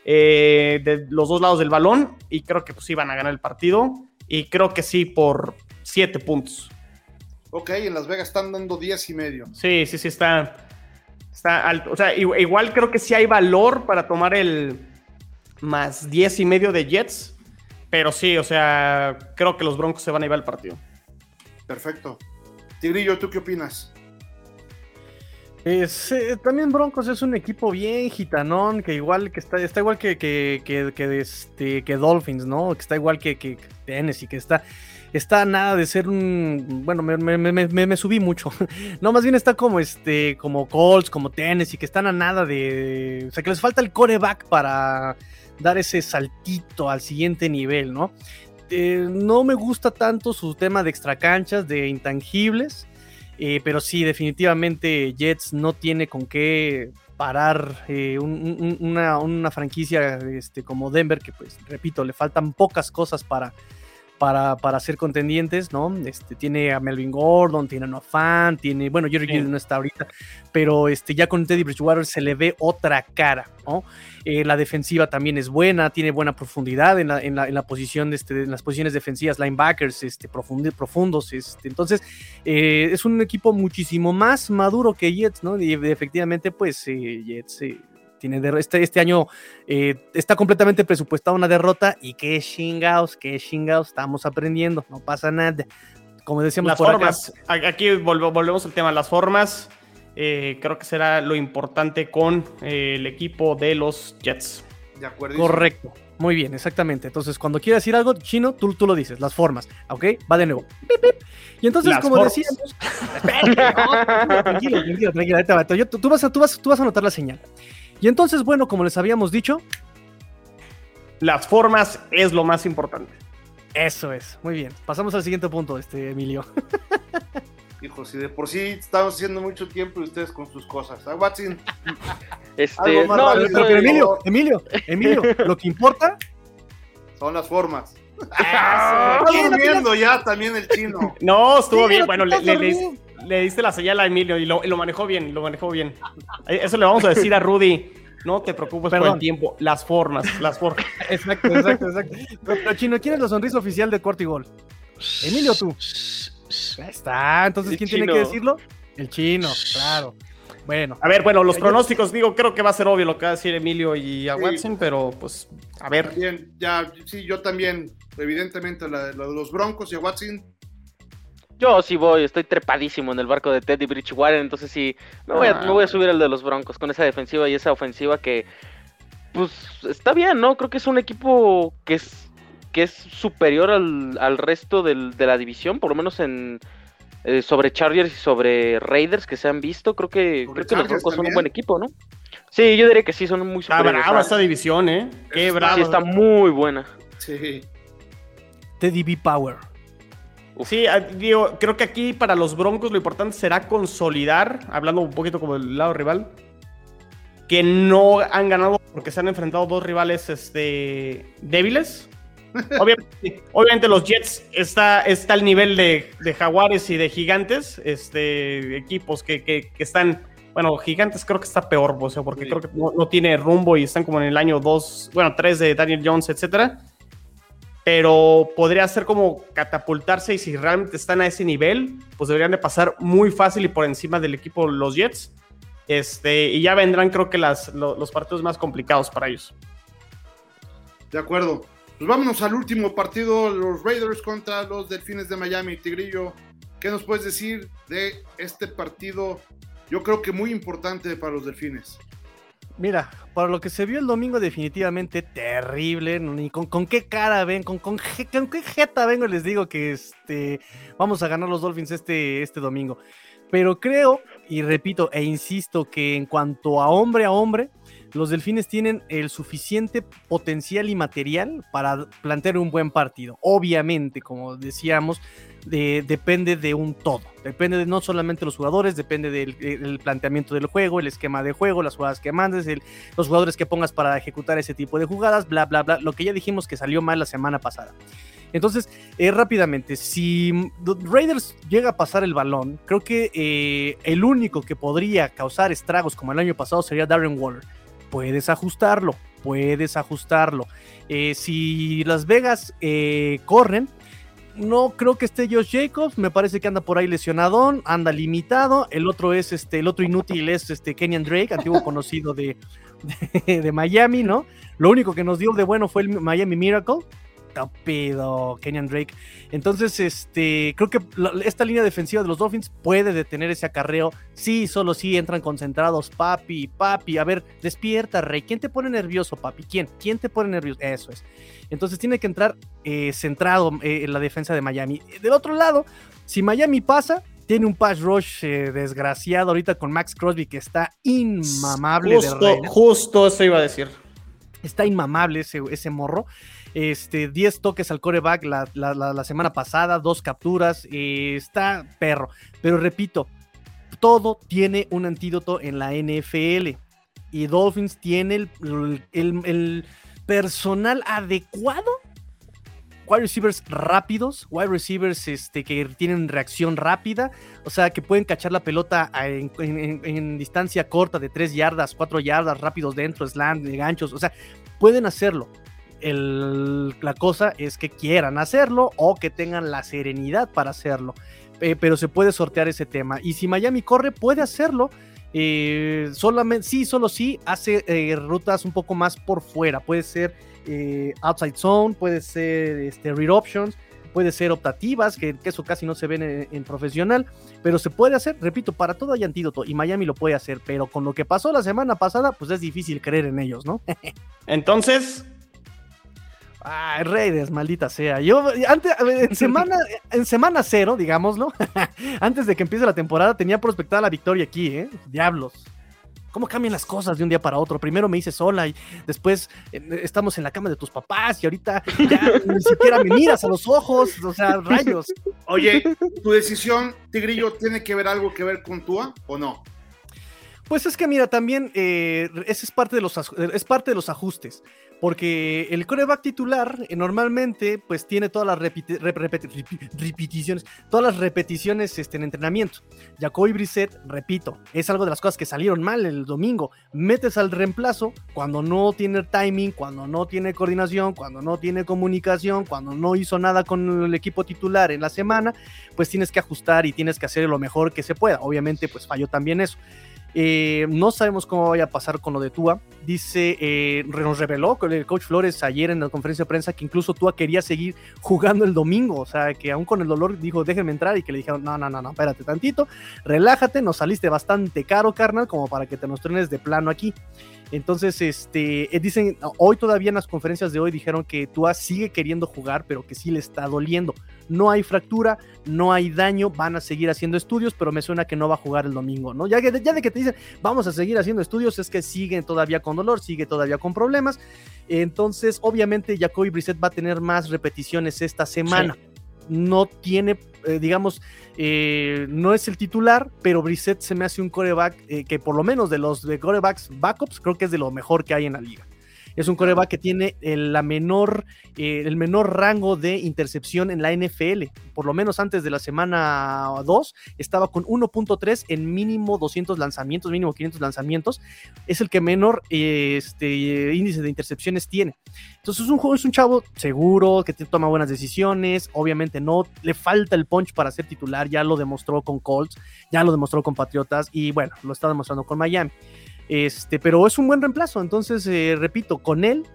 eh, de los dos lados del balón y creo que pues sí van a ganar el partido y creo que sí por siete puntos. Ok, en Las Vegas están dando 10 y medio. Sí, sí, sí, está, está alto. O sea, igual creo que sí hay valor para tomar el más 10 y medio de Jets. Pero sí, o sea, creo que los Broncos se van a llevar el partido. Perfecto. Tigrillo, ¿tú qué opinas? Eh, también Broncos es un equipo bien gitanón, que igual que está, está igual que, que, que, este, que Dolphins, ¿no? Que está igual que, que Tennessee, que está está nada de ser un. Bueno, me, subí mucho. no, más bien está como este, como Colts, como Tennessee, que están a nada de. O sea, que les falta el coreback para dar ese saltito al siguiente nivel, ¿no? Eh, no me gusta tanto su tema de extracanchas, de intangibles. Eh, pero sí, definitivamente Jets no tiene con qué parar eh, una, una, franquicia este, como Denver, que pues, repito, le faltan pocas cosas para, para, para ser contendientes, ¿no? Este, tiene a Melvin Gordon, tiene a Noah Fan, tiene, bueno, Jerry sí. no está ahorita, pero este, ya con Teddy Bridgewater se le ve otra cara, ¿no? Eh, la defensiva también es buena, tiene buena profundidad en la, en la, en la posición, este, en las posiciones defensivas, linebackers este, profundos, este, entonces eh, es un equipo muchísimo más maduro que Jets, ¿no? Y efectivamente, pues eh, Jets tiene este, este año eh, está completamente presupuestada una derrota y qué chingados, qué chingados, estamos aprendiendo, no pasa nada. Como decíamos, las formas, aquí volvemos al tema, las formas, eh, creo que será lo importante con eh, el equipo de los Jets. De acuerdo. Correcto. Muy bien, exactamente. Entonces, cuando quieras decir algo chino, tú, tú lo dices, las formas, ¿ok? Va de nuevo. Y entonces, como decíamos, tranquilo, tranquilo, tranquilo, tú, vas a, tú, vas, tú vas a notar la señal. Y entonces, bueno, como les habíamos dicho, las formas es lo más importante. Eso es, muy bien. Pasamos al siguiente punto, este Emilio. Hijo, si de por sí estamos haciendo mucho tiempo y ustedes con sus cosas. ¿Ah, Watson? Este, no, pero, Emilio, Emilio, Emilio, lo que importa son las formas. Está durmiendo ya también el chino. No, estuvo bien. Bueno, le, le, diste la señal a Emilio y lo, manejó bien, lo manejó bien. Eso le vamos a decir a Rudy. No te preocupes por el tiempo. Las formas, las formas. Exacto, exacto, exacto. Pero, Chino, ¿quién es la sonrisa oficial de Corte Gol? Emilio, tú. Ahí está. Entonces, ¿quién tiene que decirlo? El chino, claro. Bueno. A ver, bueno, los pronósticos, digo, creo que va a ser obvio lo que va a decir Emilio y a Watson, pero pues, a ver. Bien, ya, sí, yo también, evidentemente, lo de los Broncos y a Watson. Yo sí voy, estoy trepadísimo en el barco de Teddy Bridgewater, entonces sí, me voy, a, me voy a subir el de los Broncos con esa defensiva y esa ofensiva que, pues, está bien, ¿no? Creo que es un equipo que es, que es superior al, al resto del, de la división, por lo menos en, eh, sobre Chargers y sobre Raiders que se han visto. Creo que, creo que los Broncos son un buen equipo, ¿no? Sí, yo diría que sí, son muy superiores. Está brava esta división, ¿eh? Qué brava. Sí, está muy buena. Sí. Teddy B Power. Sí, ah, digo, creo que aquí para los Broncos lo importante será consolidar, hablando un poquito como del lado rival, que no han ganado porque se han enfrentado dos rivales este, débiles. Obviamente, los Jets está, está al nivel de, Jaguares y de Gigantes, este, equipos que, están, bueno, Gigantes creo que está peor, o sea, porque creo que no, tiene rumbo y están como en el año 2, bueno, 3 de Daniel Jones, etcétera. Pero podría ser como catapultarse y si realmente están a ese nivel, pues deberían de pasar muy fácil y por encima del equipo los Jets. Este, y ya vendrán creo que las, los partidos más complicados para ellos. De acuerdo. Pues vámonos al último partido, los Raiders contra los Delfines de Miami. Tigrillo, ¿qué nos puedes decir de este partido? Yo creo que muy importante para los Delfines. Mira, para lo que se vio el domingo, definitivamente terrible. Con qué cara ven, con, con, qué jeta vengo les digo que este, vamos a ganar los Dolphins este, este domingo. Pero creo, y repito e insisto, que en cuanto a hombre a hombre, los delfines tienen el suficiente potencial y material para plantear un buen partido. Obviamente, como decíamos, depende de un todo. Depende de no solamente los jugadores, depende del, planteamiento del juego, el esquema de juego, las jugadas que mandes, los jugadores que pongas para ejecutar ese tipo de jugadas, bla, bla, bla. Lo que ya dijimos que salió mal la semana pasada. Entonces, eh, rápidamente, si Raiders llega a pasar el balón, creo que eh, el único que podría causar estragos como el año pasado sería Darren Waller puedes ajustarlo, puedes ajustarlo. Eh, si Las Vegas eh, corren, no creo que esté Josh Jacobs, me parece que anda por ahí lesionado, anda limitado. El otro es este, el otro inútil es este Kenyan Drake, antiguo conocido de, de Miami, ¿no? Lo único que nos dio de bueno fue el Miami Miracle pedo Kenyan Drake. Entonces, este, creo que esta línea defensiva de los Dolphins puede detener ese acarreo. Sí, solo sí entran concentrados, papi, papi. A ver, despierta, Rey. ¿Quién te pone nervioso, papi? ¿Quién? ¿Quién te pone nervioso? Eso es. Entonces tiene que entrar eh, centrado eh, en la defensa de Miami. Del otro lado, si Miami pasa, tiene un pass rush eh, desgraciado ahorita con Max Crosby que está inmamable. Justo, justo eso iba a decir. Está inmamable ese, ese morro. Este, 10 toques al coreback la, semana pasada, dos capturas, eh, está perro. Pero repito, todo tiene un antídoto en la NFL. Y Dolphins tiene el, personal adecuado wide receivers rápidos, wide receivers este, que tienen reacción rápida, o sea, que pueden cachar la pelota en, distancia corta de 3 yardas, 4 yardas, rápidos dentro, slant, de ganchos, o sea, pueden hacerlo la cosa es que quieran hacerlo o que tengan la serenidad para hacerlo. Eh, pero se puede sortear ese tema. Y si Miami corre, puede hacerlo. Eh, solamente, sí, solo sí, hace eh, rutas un poco más por fuera. Puede ser outside zone, puede ser este, read options, puede ser optativas, que, eso casi no se ven en, en, profesional, pero se puede hacer, repito, para todo hay antídoto y Miami lo puede hacer, pero con lo que pasó la semana pasada, pues es difícil creer en ellos, ¿no? Entonces, Ay, Raiders, maldita sea. Yo antes, en semana, en semana cero, digámoslo, antes de que empiece la temporada, tenía prospectada la victoria aquí, ¿eh? Diablos. ¿Cómo cambian las cosas de un día para otro? Primero me hice sola y después eh, estamos en la cama de tus papás y ahorita ya ni siquiera me miras a los ojos, o sea, rayos. Oye, ¿tu decisión, Tigrillo, tiene que ver algo que ver con Tua o no? Pues es que mira, también eh, ese es parte de los es parte de los ajustes. Porque el coreback titular eh, normalmente pues tiene todas las repeticiones, todas las repeticiones este, en entrenamiento. Jacoby Brissett, repito, es algo de las cosas que salieron mal el domingo. Metes al reemplazo cuando no tiene timing, cuando no tiene coordinación, cuando no tiene comunicación, cuando no hizo nada con el equipo titular en la semana, pues tienes que ajustar y tienes que hacer lo mejor que se pueda. Obviamente pues falló también eso. Eh, no sabemos cómo vaya a pasar con lo de Tua. Dice, eh, nos reveló el coach Flores ayer en la conferencia de prensa que incluso Tua quería seguir jugando el domingo. O sea, que aún con el dolor dijo, déjenme entrar y que le dijeron, no, no, no, no, espérate tantito, relájate, nos saliste bastante caro, carnal, como para que te nos trenes de plano aquí. Entonces, este, eh, dicen, hoy todavía en las conferencias de hoy dijeron que Tua sigue queriendo jugar, pero que sí le está doliendo. No hay fractura, no hay daño, van a seguir haciendo estudios, pero me suena que no va a jugar el domingo, ¿no? Ya, ya de que te dicen, vamos a seguir haciendo estudios, es que siguen todavía con dolor, sigue todavía con problemas. Entonces, obviamente, Jacoby Brissett va a tener más repeticiones esta semana. No tiene, eh, digamos, eh, no es el titular, pero Brissett se me hace un coreback eh, que por lo menos de los de corebacks backups creo que es de lo mejor que hay en la liga. Es un coreback que tiene el, la menor, eh, el menor rango de intercepción en la NFL. Por lo menos antes de la semana 2 estaba con 1.3 en mínimo 200 lanzamientos, mínimo 500 lanzamientos. Es el que menor este, índice de intercepciones tiene. Entonces es un es un chavo seguro, que toma buenas decisiones. Obviamente no le falta el punch para ser titular. Ya lo demostró con Colts, ya lo demostró con Patriotas y bueno, lo está demostrando con Miami. Este, pero es un buen reemplazo. Entonces, eh, repito, con él,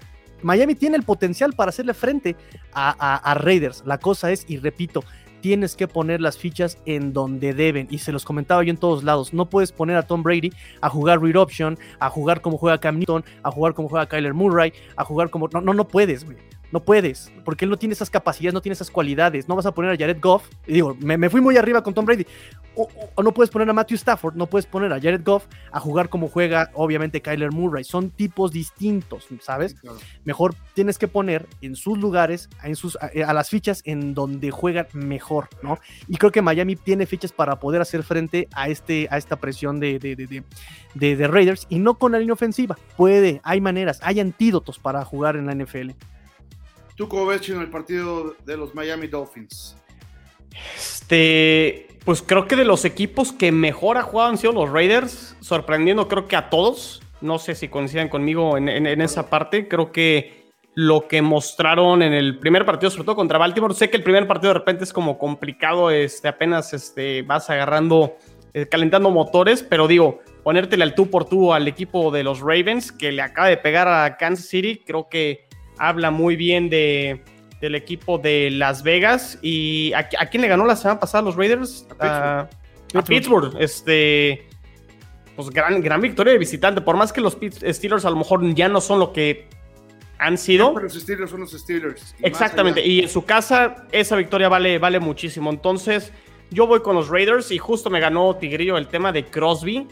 Miami tiene el potencial para hacerle frente a, Raiders. La cosa es, y repito, tienes que poner las fichas en donde deben. Y se los comentaba yo en todos lados. No puedes poner a Tom Brady a jugar read option, a jugar como juega Cam Newton, a jugar como juega Kyler Murray, a jugar como. No, no, no puedes, güey. No puedes, porque él no tiene esas capacidades, no tiene esas cualidades. No vas a poner a Jared Goff. Y digo, me, fui muy arriba con Tom Brady. O, no puedes poner a Matthew Stafford, no puedes poner a Jared Goff a jugar como juega, obviamente, Kyler Murray. Son tipos distintos, ¿sabes? Mejor tienes que poner en sus lugares, en sus, a, las fichas en donde juegan mejor, ¿no? Y creo que Miami tiene fichas para poder hacer frente a, este, a esta presión de, de, de Raiders y no con la línea ofensiva. Puede, hay maneras, hay antídotos para jugar en la NFL. ¿Tú cómo ves, Chino, el partido de los Miami Dolphins? Este, pues creo que de los equipos que mejor ha jugado han sido los Raiders, sorprendiendo creo que a todos. No sé si coinciden conmigo en, esa parte. Creo que lo que mostraron en el primer partido, sobre todo contra Baltimore, sé que el primer partido de repente es como complicado, este, apenas este, vas agarrando, eh, calentando motores, pero digo, ponértele al tú por tú al equipo de los Ravens, que le acaba de pegar a Kansas City, creo que habla muy bien de, del equipo de Las Vegas. ¿Y a, quién le ganó la semana pasada los Raiders? A, Pittsburgh. Este, pues gran, gran victoria de visitante. Por más que los Steelers a lo mejor ya no son lo que han sido. pero los Steelers son los Steelers. Exactamente. Y en su casa, esa victoria vale, vale muchísimo. Entonces, yo voy con los Raiders y justo me ganó Tigrillo el tema de Crosby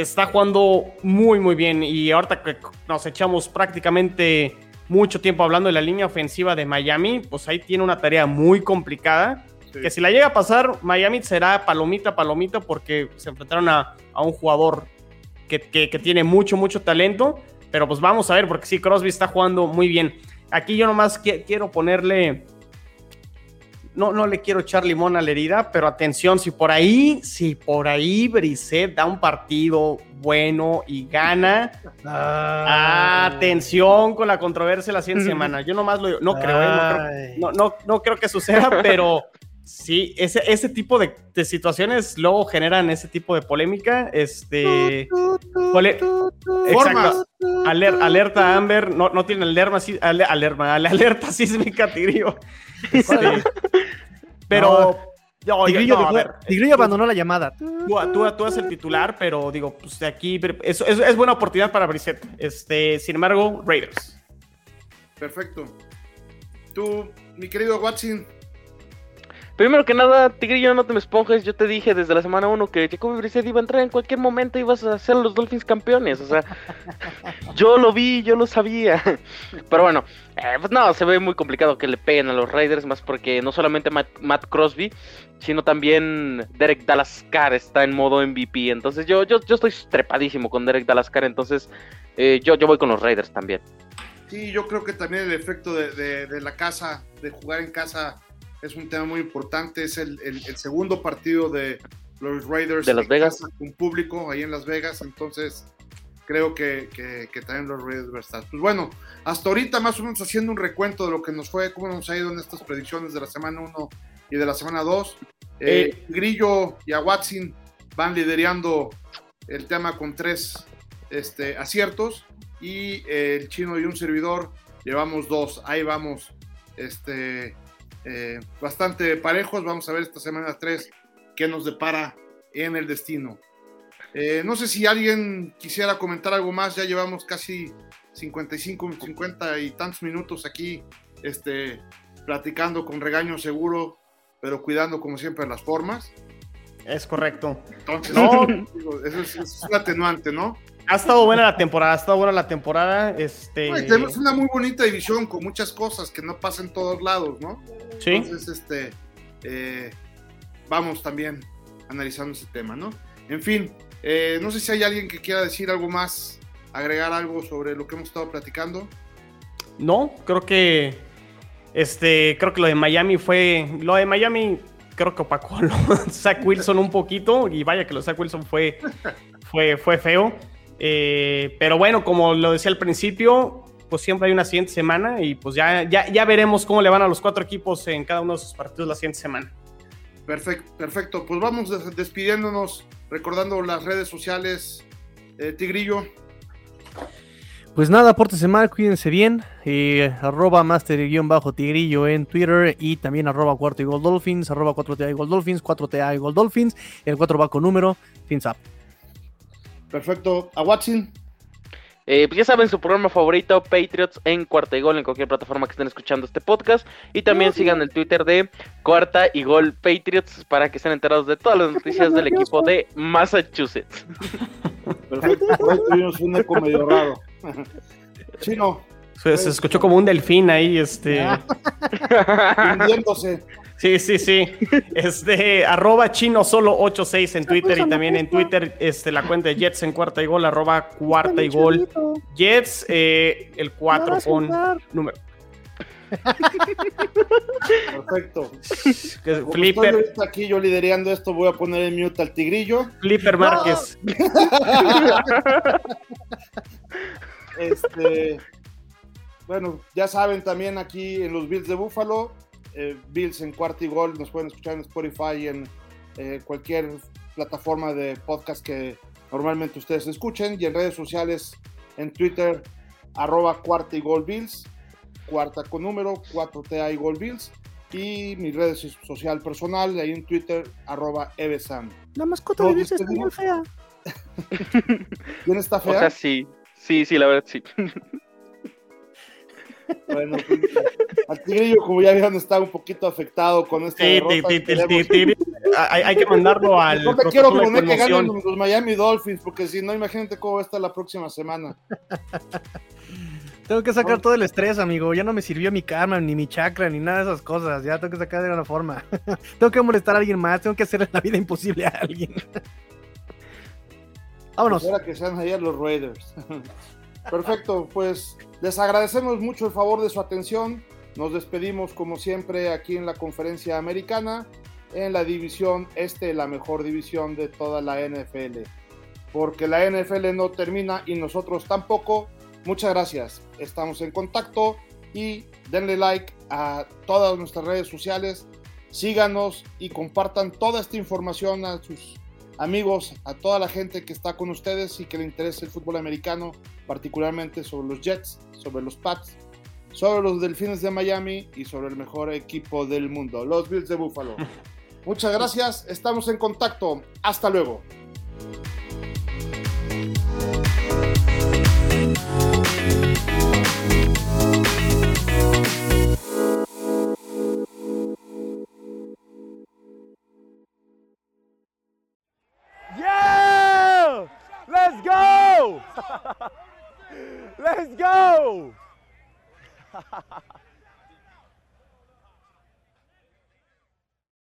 está jugando muy, muy bien. Y ahorita que nos echamos prácticamente mucho tiempo hablando de la línea ofensiva de Miami, pues ahí tiene una tarea muy complicada. Que si la llega a pasar, Miami será palomita, palomita, porque se enfrentaron a, un jugador que, tiene mucho, mucho talento. Pero pues vamos a ver, porque sí, Crosby está jugando muy bien. Aquí yo nomás quiero ponerle no, no le quiero echar limón a la herida, pero atención, si por ahí, si por ahí Brisset da un partido bueno y gana, atención con la controversia la siguiente semana. Yo nomás lo no creo, ¿eh? no, creo no, creo que suceda, pero sí, ese, ese tipo de, situaciones luego generan ese tipo de polémica. Este. Exacto. alerta Amber, no, no tiene alerta, alerta, alerta sísmica, Tigrillo. Este, pero. Tigrillo, abandonó la llamada. Tú, tú, tú eres el titular, pero digo, pues de aquí es, es, buena oportunidad para Brissett. Este, sin embargo, Raiders. Perfecto. Tú, mi querido Watson, Primero que nada, Tigrillo, no te me esponjes. Yo te dije desde la semana 1 que Jacoby Brissett iba a entrar en cualquier momento y ibas a ser los Dolphins campeones. O sea, yo lo vi, yo lo sabía. Pero bueno, eh, pues no, se ve muy complicado que le peguen a los Raiders, más porque no solamente Matt, Crosby, sino también Derek Dalascar está en modo MVP. Entonces yo, yo, yo estoy trepadísimo con Derek Dalascar, entonces eh, yo, yo voy con los Raiders también. Sí, yo creo que también el efecto de, de la casa, de jugar en casa es un tema muy importante. Es el, segundo partido de los Raiders de Las Vegas. Un público ahí en Las Vegas. Entonces, creo que, también los Raiders estar. Pues bueno, hasta ahorita más o menos haciendo un recuento de lo que nos fue, cómo nos ha ido en estas predicciones de la semana 1 y de la semana 2. Eh, eh, Grillo y a Watson van liderando el tema con tres este, aciertos y el chino y un servidor llevamos dos. Ahí vamos, este, eh, bastante parejos. Vamos a ver esta semana tres qué nos depara en el destino. Eh, no sé si alguien quisiera comentar algo más. Ya llevamos casi 55, 50 y tantos minutos aquí, este, platicando con regaño seguro, pero cuidando como siempre las formas. Es correcto. Entonces, no, eso es, un atenuante, ¿no? Ha estado buena la temporada, ha estado buena la temporada. Este... tenemos una muy bonita división con muchas cosas que no pasan en todos lados, ¿no? Sí. Entonces, este, eh, vamos también analizando ese tema, ¿no? En fin, eh, no sé si hay alguien que quiera decir algo más, agregar algo sobre lo que hemos estado platicando. No, creo que este, creo que lo de Miami fue. Lo de Miami creo que opacó a Zach Wilson un poquito. Y vaya que lo de Zach Wilson fue, fue, fue feo. Eh, pero bueno, como lo decía al principio, pues siempre hay una siguiente semana. Y pues ya, ya, ya veremos cómo le van a los cuatro equipos en cada uno de sus partidos la siguiente semana. Perfecto, perfecto. Pues vamos despidiéndonos, recordando las redes sociales. Eh, Tigrillo. Pues nada, pórtense mal, cuídense bien. Eh, arroba master-tigrillo en Twitter y también arroba cuarto y gol dolphins, arroba 4TA y gol dolphins, 4TA y gol dolphins. El 4 va con número, fins up. Perfecto. A Watson. Eh, pues ya saben, su programa favorito, Patriots en Cuarta y Gol, en cualquier plataforma que estén escuchando este podcast. Y también sigan el Twitter de Cuarta y Gol Patriots para que estén enterados de todas las noticias del equipo de Massachusetts. Perfecto, tuvimos un eco medio raro. Chino. Se, escuchó como un delfín ahí, este. Hundiéndose. Sí, sí, sí. Este, arroba chino solo 86 en Twitter y también en Twitter este, la cuenta de Jets en cuarta y gol, arroba cuarta y gol. Jets, eh, el 4 con número. Perfecto. Flipper. aquí yo liderando esto, voy a poner en mute al tigrillo. Flipper Márquez. este, bueno, ya saben también aquí en los Bills de Buffalo, eh, Bills en cuarto y gol, nos pueden escuchar en Spotify y en eh, cualquier plataforma de podcast que normalmente ustedes escuchen y en redes sociales en Twitter arroba cuarta y gol Bills cuarta con número, 4TA y Gold Bills. Y mi red social personal, ahí en Twitter, arroba Evesan. La mascota de Bills está muy fea. ¿Quién está fea? O sea, sí, sí, sí, la verdad sí. Bueno, pues, al tigrillo, como ya vieron, está un poquito afectado con esta sí, hay, hay, que mandarlo al. No te quiero poner que ganen los Miami Dolphins, porque si no, imagínate cómo va a estar la próxima semana. Tengo que sacar todo el estrés, amigo. Ya no me sirvió mi karma, ni mi chakra, ni nada de esas cosas. Ya tengo que sacar de alguna forma. tengo que molestar a alguien más. Tengo que hacerle la vida imposible a alguien. Vámonos. Ahora que sean ayer los Raiders. Perfecto, pues les agradecemos mucho el favor de su atención. Nos despedimos como siempre aquí en la conferencia americana, en la división este, la mejor división de toda la NFL. Porque la NFL no termina y nosotros tampoco Muchas gracias. Estamos en contacto y denle like a todas nuestras redes sociales. Síganos y compartan toda esta información a sus amigos, a toda la gente que está con ustedes y que le interesa el fútbol americano, particularmente sobre los Jets, sobre los Pats, sobre los Delfines de Miami y sobre el mejor equipo del mundo, los Bills de Buffalo. Muchas gracias, estamos en contacto. Hasta luego. Let's go!